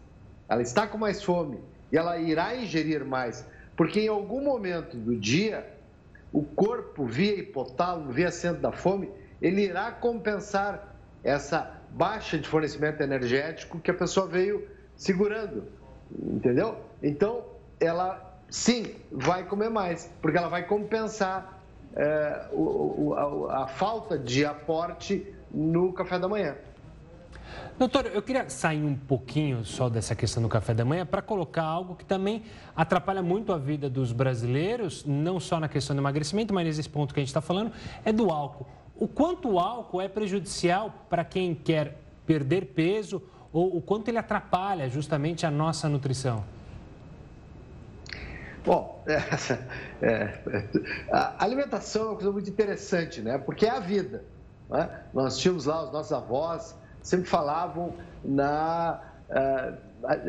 Ela está com mais fome e ela irá ingerir mais, porque em algum momento do dia, o corpo, via hipotálamo, via centro da fome, ele irá compensar essa baixa de fornecimento energético que a pessoa veio segurando, entendeu? Então, ela sim, vai comer mais, porque ela vai compensar é, o, o, a, a falta de aporte no café da manhã. Doutor, eu queria sair um pouquinho só dessa questão do café da manhã para colocar algo que também atrapalha muito a vida dos brasileiros, não só na questão do emagrecimento, mas nesse ponto que a gente está falando, é do álcool. O quanto o álcool é prejudicial para quem quer perder peso ou o quanto ele atrapalha justamente a nossa nutrição? Bom, é, é, a alimentação é uma coisa muito interessante, né? Porque é a vida. Né? Nós tínhamos lá, os nossos avós sempre falavam na é,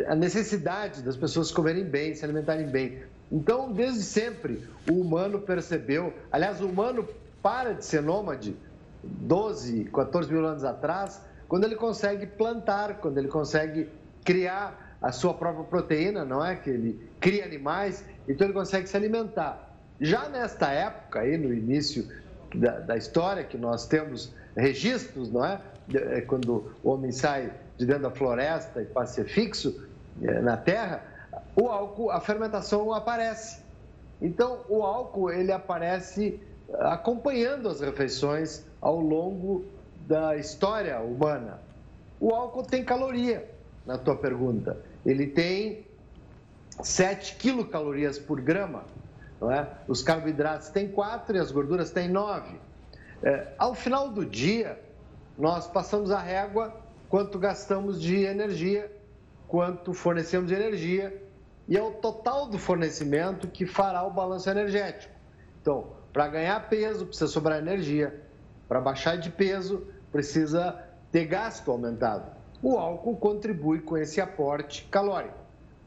a necessidade das pessoas comerem bem, se alimentarem bem. Então, desde sempre, o humano percebeu, aliás, o humano para de ser nômade 12, 14 mil anos atrás, quando ele consegue plantar, quando ele consegue criar a sua própria proteína, não é? Que ele cria animais, então ele consegue se alimentar. Já nesta época, aí no início da, da história, que nós temos registros, não é? é? Quando o homem sai de dentro da floresta e passa a ser fixo é, na terra, o álcool, a fermentação aparece. Então, o álcool ele aparece acompanhando as refeições ao longo da história humana. O álcool tem caloria, na tua pergunta. Ele tem 7 quilocalorias por grama. Não é? Os carboidratos têm 4 e as gorduras têm 9. É, ao final do dia, nós passamos a régua quanto gastamos de energia, quanto fornecemos de energia, e é o total do fornecimento que fará o balanço energético. Então, para ganhar peso, precisa sobrar energia. Para baixar de peso, precisa ter gasto aumentado. O álcool contribui com esse aporte calórico.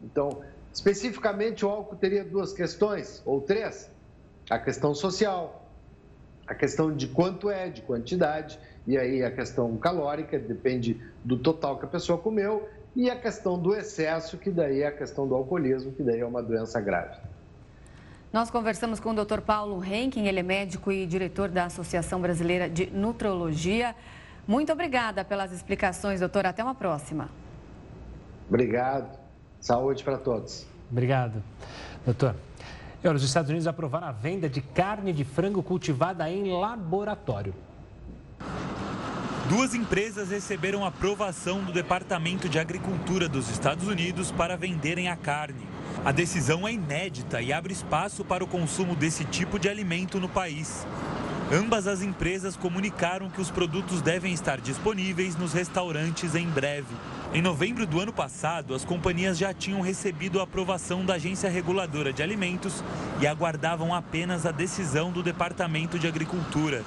Então, especificamente, o álcool teria duas questões, ou três: a questão social, a questão de quanto é, de quantidade, e aí a questão calórica, depende do total que a pessoa comeu, e a questão do excesso, que daí é a questão do alcoolismo, que daí é uma doença grave. Nós conversamos com o Dr. Paulo Henkin, ele é médico e diretor da Associação Brasileira de Nutrologia. Muito obrigada pelas explicações, doutor. Até uma próxima. Obrigado. Saúde para todos. Obrigado, doutor. E olha, os Estados Unidos aprovaram a venda de carne de frango cultivada em laboratório. Duas empresas receberam aprovação do Departamento de Agricultura dos Estados Unidos para venderem a carne. A decisão é inédita e abre espaço para o consumo desse tipo de alimento no país. Ambas as empresas comunicaram que os produtos devem estar disponíveis nos restaurantes em breve. Em novembro do ano passado, as companhias já tinham recebido a aprovação da Agência Reguladora de Alimentos e aguardavam apenas a decisão do Departamento de Agricultura.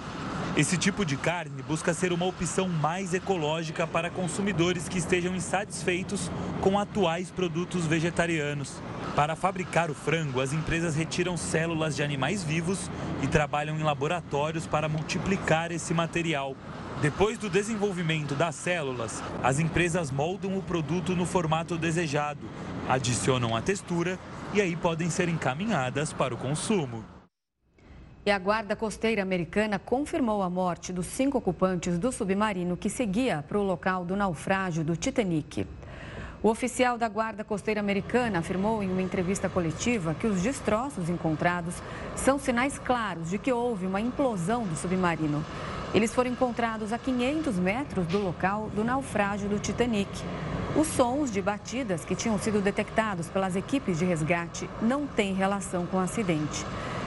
Esse tipo de carne busca ser uma opção mais ecológica para consumidores que estejam insatisfeitos com atuais produtos vegetarianos. Para fabricar o frango, as empresas retiram células de animais vivos e trabalham em laboratórios para multiplicar esse material. Depois do desenvolvimento das células, as empresas moldam o produto no formato desejado, adicionam a textura e aí podem ser encaminhadas para o consumo. E a Guarda Costeira Americana confirmou a morte dos cinco ocupantes do submarino que seguia para o local do naufrágio do Titanic. O oficial da Guarda Costeira Americana afirmou em uma entrevista coletiva que os destroços encontrados são sinais claros de que houve uma implosão do submarino. Eles foram encontrados a 500 metros do local do naufrágio do Titanic. Os sons de batidas que tinham sido detectados pelas equipes de resgate não têm relação com o acidente.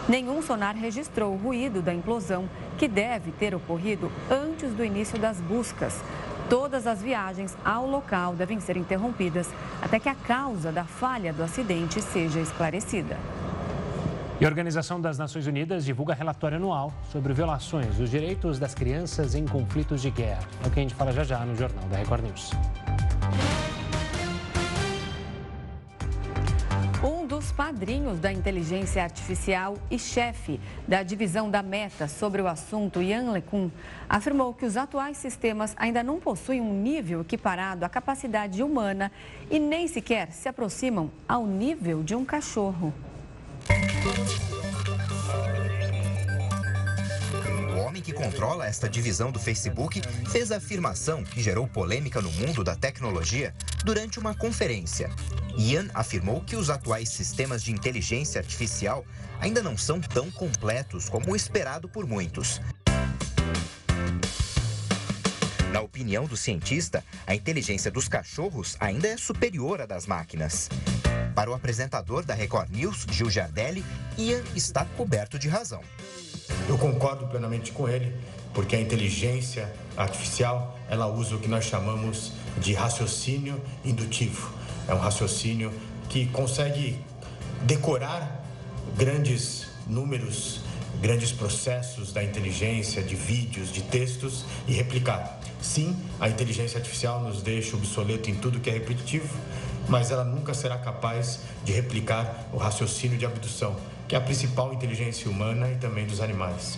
Nenhum sonar registrou o ruído da implosão, que deve ter ocorrido antes do início das buscas. Todas as viagens ao local devem ser interrompidas até que a causa da falha do acidente seja esclarecida. E a Organização das Nações Unidas divulga relatório anual sobre violações dos direitos das crianças em conflitos de guerra. É o que a gente fala já já no Jornal da Record News. Padrinhos da inteligência artificial e chefe da divisão da Meta sobre o assunto, Yan LeCun, afirmou que os atuais sistemas ainda não possuem um nível equiparado à capacidade humana e nem sequer se aproximam ao nível de um cachorro. Homem que controla esta divisão do Facebook fez a afirmação que gerou polêmica no mundo da tecnologia durante uma conferência. Ian afirmou que os atuais sistemas de inteligência artificial ainda não são tão completos como esperado por muitos. Na opinião do cientista, a inteligência dos cachorros ainda é superior à das máquinas. Para o apresentador da Record News, Gil Giardelli, Ian está coberto de razão. Eu concordo plenamente com ele, porque a inteligência artificial, ela usa o que nós chamamos de raciocínio indutivo. É um raciocínio que consegue decorar grandes números, grandes processos da inteligência, de vídeos, de textos e replicar. Sim, a inteligência artificial nos deixa obsoleto em tudo que é repetitivo, mas ela nunca será capaz de replicar o raciocínio de abdução, que é a principal inteligência humana e também dos animais.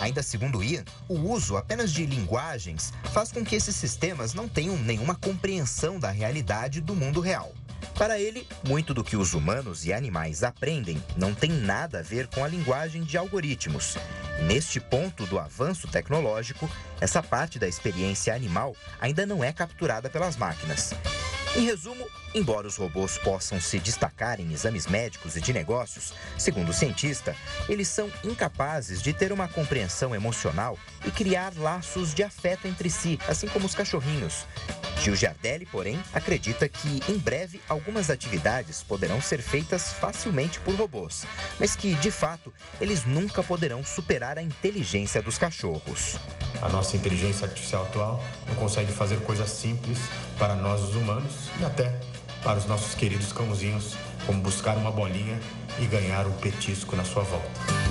Ainda segundo Ian, o uso apenas de linguagens faz com que esses sistemas não tenham nenhuma compreensão da realidade do mundo real. Para ele, muito do que os humanos e animais aprendem não tem nada a ver com a linguagem de algoritmos. Neste ponto do avanço tecnológico, essa parte da experiência animal ainda não é capturada pelas máquinas. Em resumo, embora os robôs possam se destacar em exames médicos e de negócios, segundo o cientista, eles são incapazes de ter uma compreensão emocional e criar laços de afeto entre si, assim como os cachorrinhos. Gil Giardelli, porém, acredita que em breve algumas atividades poderão ser feitas facilmente por robôs, mas que, de fato, eles nunca poderão superar a inteligência dos cachorros. A nossa inteligência artificial atual não consegue fazer coisas simples para nós, os humanos, e até para os nossos queridos cãozinhos, como buscar uma bolinha e ganhar um petisco na sua volta.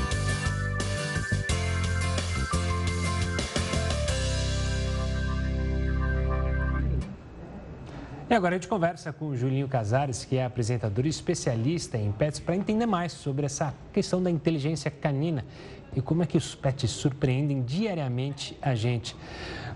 E agora a gente conversa com o Julinho Casares, que é apresentador e especialista em pets, para entender mais sobre essa questão da inteligência canina e como é que os pets surpreendem diariamente a gente.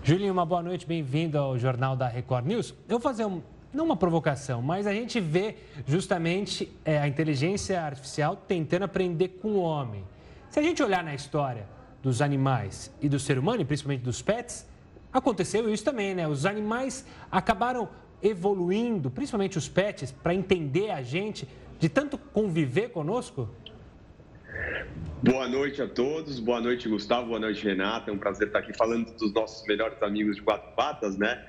Julinho, uma boa noite, bem-vindo ao Jornal da Record News. Eu vou fazer um, não uma provocação, mas a gente vê justamente é, a inteligência artificial tentando aprender com o homem. Se a gente olhar na história dos animais e do ser humano, e principalmente dos pets, aconteceu isso também, né? Os animais acabaram evoluindo, principalmente os pets, para entender a gente, de tanto conviver conosco? Boa noite a todos, boa noite Gustavo, boa noite Renata, é um prazer estar aqui falando dos nossos melhores amigos de quatro patas, né?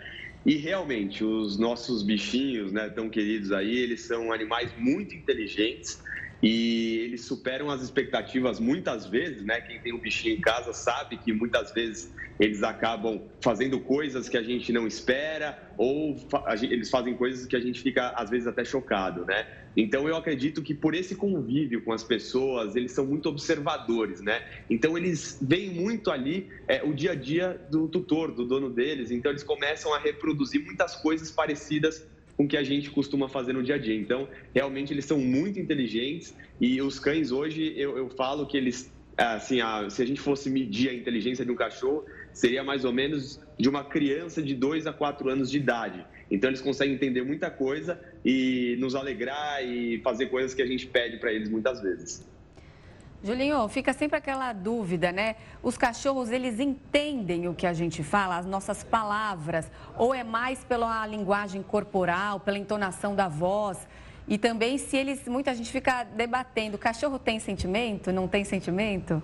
E realmente, os nossos bichinhos, né, tão queridos aí, eles são animais muito inteligentes e eles superam as expectativas muitas vezes, né? Quem tem um bichinho em casa sabe que muitas vezes eles acabam fazendo coisas que a gente não espera ou eles fazem coisas que a gente fica às vezes até chocado, né? Então eu acredito que por esse convívio com as pessoas, eles são muito observadores, né? Então eles veem muito ali é, o dia a dia do tutor, do dono deles. Então eles começam a reproduzir muitas coisas parecidas com o que a gente costuma fazer no dia a dia. Então realmente eles são muito inteligentes e os cães hoje eu, eu falo que eles assim, a, se a gente fosse medir a inteligência de um cachorro, seria mais ou menos de uma criança de 2 a 4 anos de idade. Então eles conseguem entender muita coisa e nos alegrar e fazer coisas que a gente pede para eles muitas vezes. Julinho, fica sempre aquela dúvida, né? Os cachorros, eles entendem o que a gente fala, as nossas palavras, ou é mais pela linguagem corporal, pela entonação da voz? E também se eles, muita gente fica debatendo, o cachorro tem sentimento, não tem sentimento?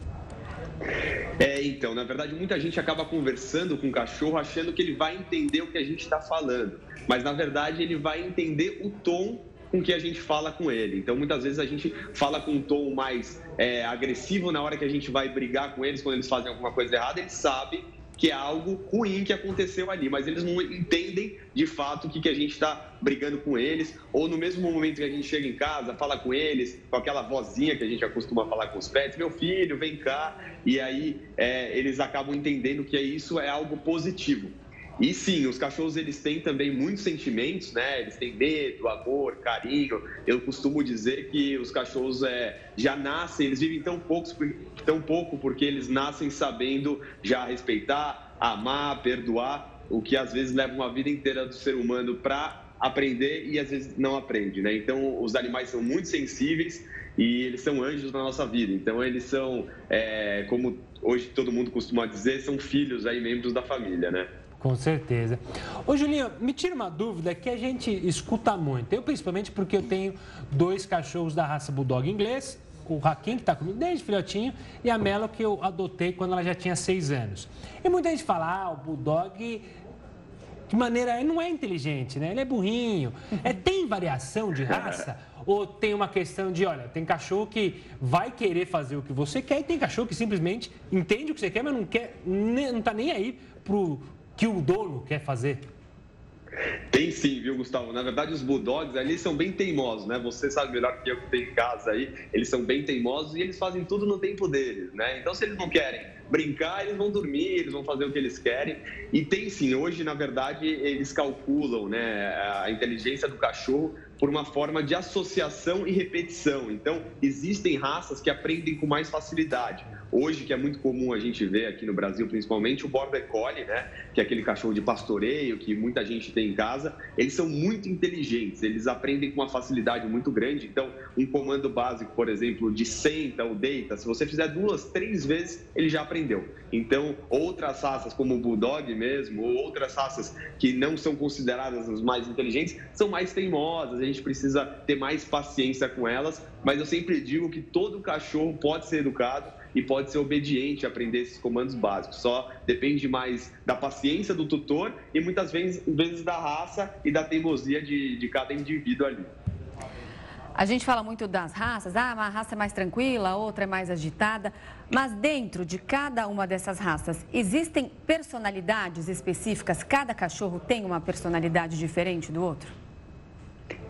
É, então, na verdade, muita gente acaba conversando com o cachorro achando que ele vai entender o que a gente está falando. Mas, na verdade, ele vai entender o tom com que a gente fala com ele. Então, muitas vezes a gente fala com um tom mais é, agressivo na hora que a gente vai brigar com eles, quando eles fazem alguma coisa errada, ele sabe que é algo ruim que aconteceu ali, mas eles não entendem de fato o que, que a gente está brigando com eles, ou no mesmo momento que a gente chega em casa, fala com eles, com aquela vozinha que a gente acostuma falar com os pets, meu filho, vem cá, e aí é, eles acabam entendendo que isso é algo positivo. E sim, os cachorros eles têm também muitos sentimentos, né? Eles têm medo, amor, carinho. Eu costumo dizer que os cachorros é, já nascem, eles vivem tão, poucos, tão pouco porque eles nascem sabendo já respeitar, amar, perdoar, o que às vezes leva uma vida inteira do ser humano para aprender e às vezes não aprende, né? Então, os animais são muito sensíveis e eles são anjos na nossa vida. Então, eles são, é, como hoje todo mundo costuma dizer, são filhos aí, membros da família, né? Com certeza. Ô Julinho, me tira uma dúvida que a gente escuta muito. Eu, principalmente, porque eu tenho dois cachorros da raça Bulldog inglês, o Raquin, que está comigo desde filhotinho, e a Melo, que eu adotei quando ela já tinha seis anos. E muita gente fala, ah, o Bulldog, de maneira, ele não é inteligente, né? Ele é burrinho. É, tem variação de raça? Ou tem uma questão de, olha, tem cachorro que vai querer fazer o que você quer e tem cachorro que simplesmente entende o que você quer, mas não quer, não está nem aí pro que o dono quer fazer? Tem sim, viu, Gustavo? Na verdade, os bulldogs ali são bem teimosos, né? Você sabe melhor que eu que tenho em casa aí. Eles são bem teimosos e eles fazem tudo no tempo deles, né? Então, se eles não querem brincar, eles vão dormir, eles vão fazer o que eles querem. E tem sim, hoje, na verdade, eles calculam, né? A inteligência do cachorro por uma forma de associação e repetição. Então, existem raças que aprendem com mais facilidade. Hoje, que é muito comum a gente ver aqui no Brasil, principalmente, o Border Collie, né? Que é aquele cachorro de pastoreio que muita gente tem em casa. Eles são muito inteligentes, eles aprendem com uma facilidade muito grande. Então, um comando básico, por exemplo, de senta ou deita, se você fizer duas, três vezes, ele já aprendeu. Então, outras raças, como o Bulldog mesmo, ou outras raças que não são consideradas as mais inteligentes, são mais teimosas, a gente precisa ter mais paciência com elas. Mas eu sempre digo que todo cachorro pode ser educado e pode ser obediente a aprender esses comandos básicos. Só depende mais da paciência do tutor e muitas vezes, vezes da raça e da teimosia de, de cada indivíduo ali. A gente fala muito das raças, ah, uma raça é mais tranquila, outra é mais agitada, mas dentro de cada uma dessas raças existem personalidades específicas? Cada cachorro tem uma personalidade diferente do outro?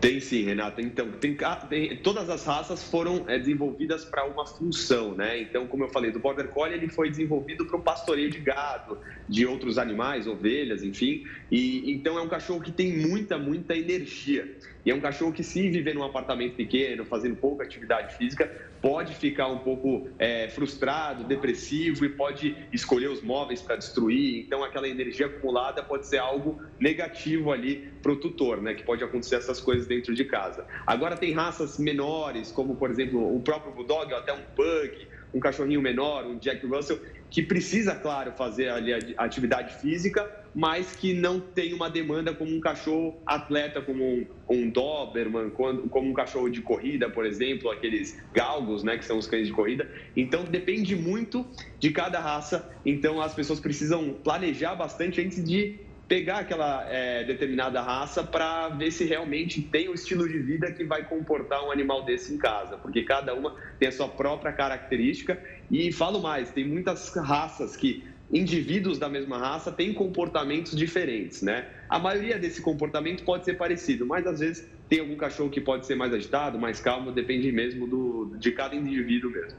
Tem sim, Renata. Então, tem, tem, todas as raças foram é, desenvolvidas para uma função, né? Então, como eu falei, do Border Collie ele foi desenvolvido para o pastoreio de gado, de outros animais, ovelhas, enfim. E então é um cachorro que tem muita, muita energia. E é um cachorro que, se viver num apartamento pequeno, fazendo pouca atividade física, pode ficar um pouco é, frustrado, depressivo e pode escolher os móveis para destruir. Então, aquela energia acumulada pode ser algo negativo ali para o tutor, né? Que pode acontecer essas coisas dentro de casa. Agora, tem raças menores, como, por exemplo, o próprio Bulldog, ou até um Pug, um cachorrinho menor, um Jack Russell, que precisa, claro, fazer ali a atividade física, mas que não tem uma demanda como um cachorro atleta, como um, um Doberman, como um cachorro de corrida, por exemplo, aqueles galgos, né, que são os cães de corrida. Então, depende muito de cada raça. Então, as pessoas precisam planejar bastante antes de pegar aquela é, determinada raça para ver se realmente tem o estilo de vida que vai comportar um animal desse em casa, porque cada uma tem a sua própria característica. E falo mais, tem muitas raças que indivíduos da mesma raça têm comportamentos diferentes, né? A maioria desse comportamento pode ser parecido, mas às vezes tem algum cachorro que pode ser mais agitado, mais calmo, depende mesmo do, de cada indivíduo mesmo.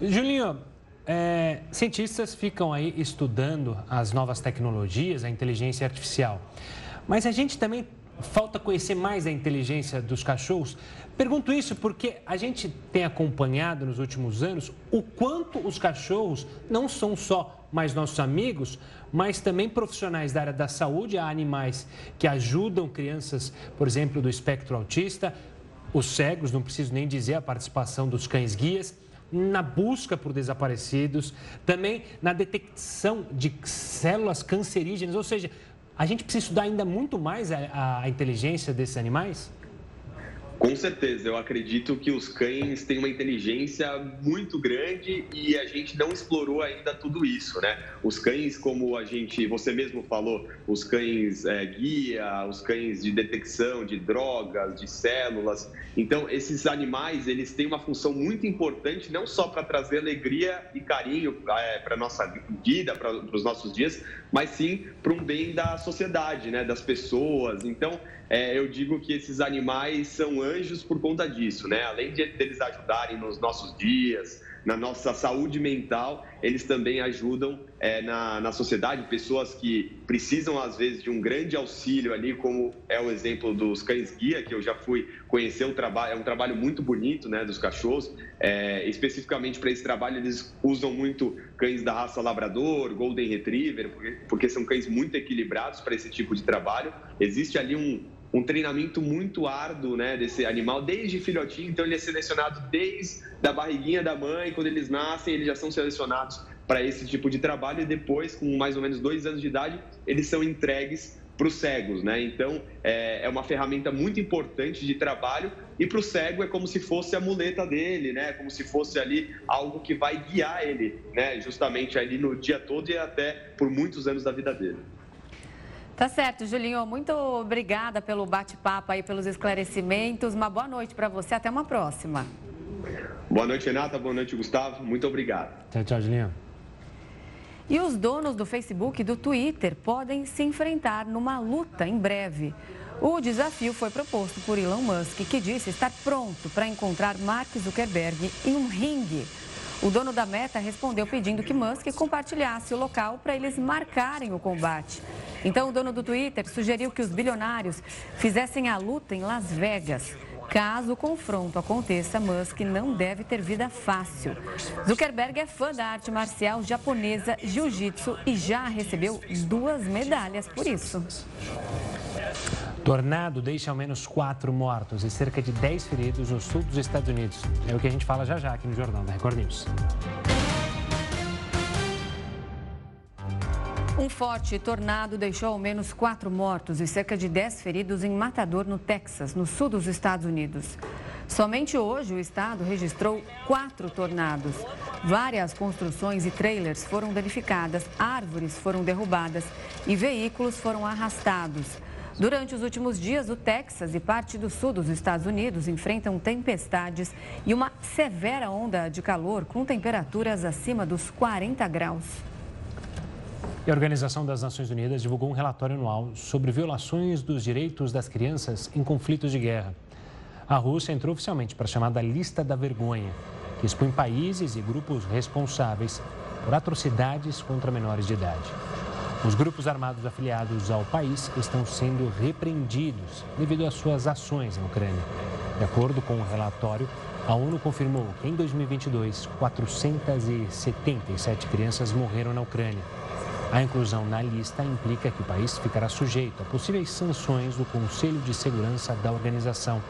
Julinho, é, cientistas ficam aí estudando as novas tecnologias, a inteligência artificial. Mas a gente também falta conhecer mais a inteligência dos cachorros. Pergunto isso porque a gente tem acompanhado nos últimos anos o quanto os cachorros não são só mais nossos amigos, mas também profissionais da área da saúde. Há animais que ajudam crianças, por exemplo, do espectro autista, os cegos, não preciso nem dizer a participação dos cães guias na busca por desaparecidos, também na detecção de células cancerígenas, ou seja, a gente precisa estudar ainda muito mais a, a inteligência desses animais? Com certeza, eu acredito que os cães têm uma inteligência muito grande e a gente não explorou ainda tudo isso, né? Os cães, como a gente, você mesmo falou, os cães é, guia, os cães de detecção de drogas, de células. Então, esses animais, eles têm uma função muito importante, não só para trazer alegria e carinho é, para nossa vida, para os nossos dias, mas sim para um bem da sociedade, né? Das pessoas. Então, é, eu digo que esses animais são anjos por conta disso, né? Além de eles ajudarem nos nossos dias, na nossa saúde mental, eles também ajudam é, na, na sociedade, pessoas que precisam, às vezes, de um grande auxílio ali, como é o exemplo dos cães-guia, que eu já fui conhecer o trabalho, é um trabalho muito bonito, né, dos cachorros. É, especificamente para esse trabalho, eles usam muito cães da raça labrador, golden retriever, porque, porque são cães muito equilibrados para esse tipo de trabalho. Existe ali um, um treinamento muito árduo né, desse animal, desde filhotinho, então ele é selecionado desde a barriguinha da mãe, quando eles nascem, eles já são selecionados para esse tipo de trabalho e depois, com mais ou menos dois anos de idade, eles são entregues para os cegos, né? Então é, é, uma ferramenta muito importante de trabalho e para o cego é como se fosse a muleta dele, né? Como se fosse ali algo que vai guiar ele, né? Justamente ali no dia todo e até por muitos anos da vida dele. Tá certo, Julinho. Muito obrigada pelo bate-papo aí, pelos esclarecimentos. Uma boa noite para você. Até uma próxima. Boa noite, Renata. Boa noite, Gustavo. Muito obrigado. Tchau, tchau, Julinho. E os donos do Facebook e do Twitter podem se enfrentar numa luta em breve. O desafio foi proposto por Elon Musk, que disse estar pronto para encontrar Mark Zuckerberg em um ringue. O dono da Meta respondeu pedindo que Musk compartilhasse o local para eles marcarem o combate. Então, o dono do Twitter sugeriu que os bilionários fizessem a luta em Las Vegas. Caso o confronto aconteça, Musk não deve ter vida fácil. Zuckerberg é fã da arte marcial japonesa Jiu-Jitsu e já recebeu duas medalhas por isso. Tornado deixa ao menos quatro mortos e cerca de 10 feridos no sul dos Estados Unidos. É o que a gente fala já já aqui no Jornal da Record News. Um forte tornado deixou ao menos quatro mortos e cerca de 10 feridos em Matador, no Texas, no sul dos Estados Unidos. Somente hoje o estado registrou quatro tornados. Várias construções e trailers foram danificadas, árvores foram derrubadas e veículos foram arrastados. Durante os últimos dias, o Texas e parte do sul dos Estados Unidos enfrentam tempestades e uma severa onda de calor com temperaturas acima dos 40 graus. E a Organização das Nações Unidas divulgou um relatório anual sobre violações dos direitos das crianças em conflitos de guerra. A Rússia entrou oficialmente para a chamada Lista da Vergonha, que expõe países e grupos responsáveis por atrocidades contra menores de idade. Os grupos armados afiliados ao país estão sendo repreendidos devido às suas ações na Ucrânia. De acordo com o relatório, a ONU confirmou que em 2022, 477 crianças morreram na Ucrânia. A inclusão na lista implica que o país ficará sujeito a possíveis sanções do Conselho de Segurança da organização.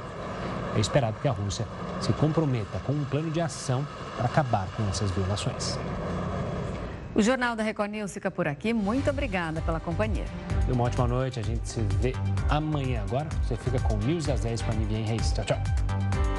É esperado que a Rússia se comprometa com um plano de ação para acabar com essas violações. O Jornal da Record News fica por aqui. Muito obrigada pela companhia. Uma ótima noite. A gente se vê amanhã agora. Você fica com News às 10 com a Niviane Reis. Tchau, tchau.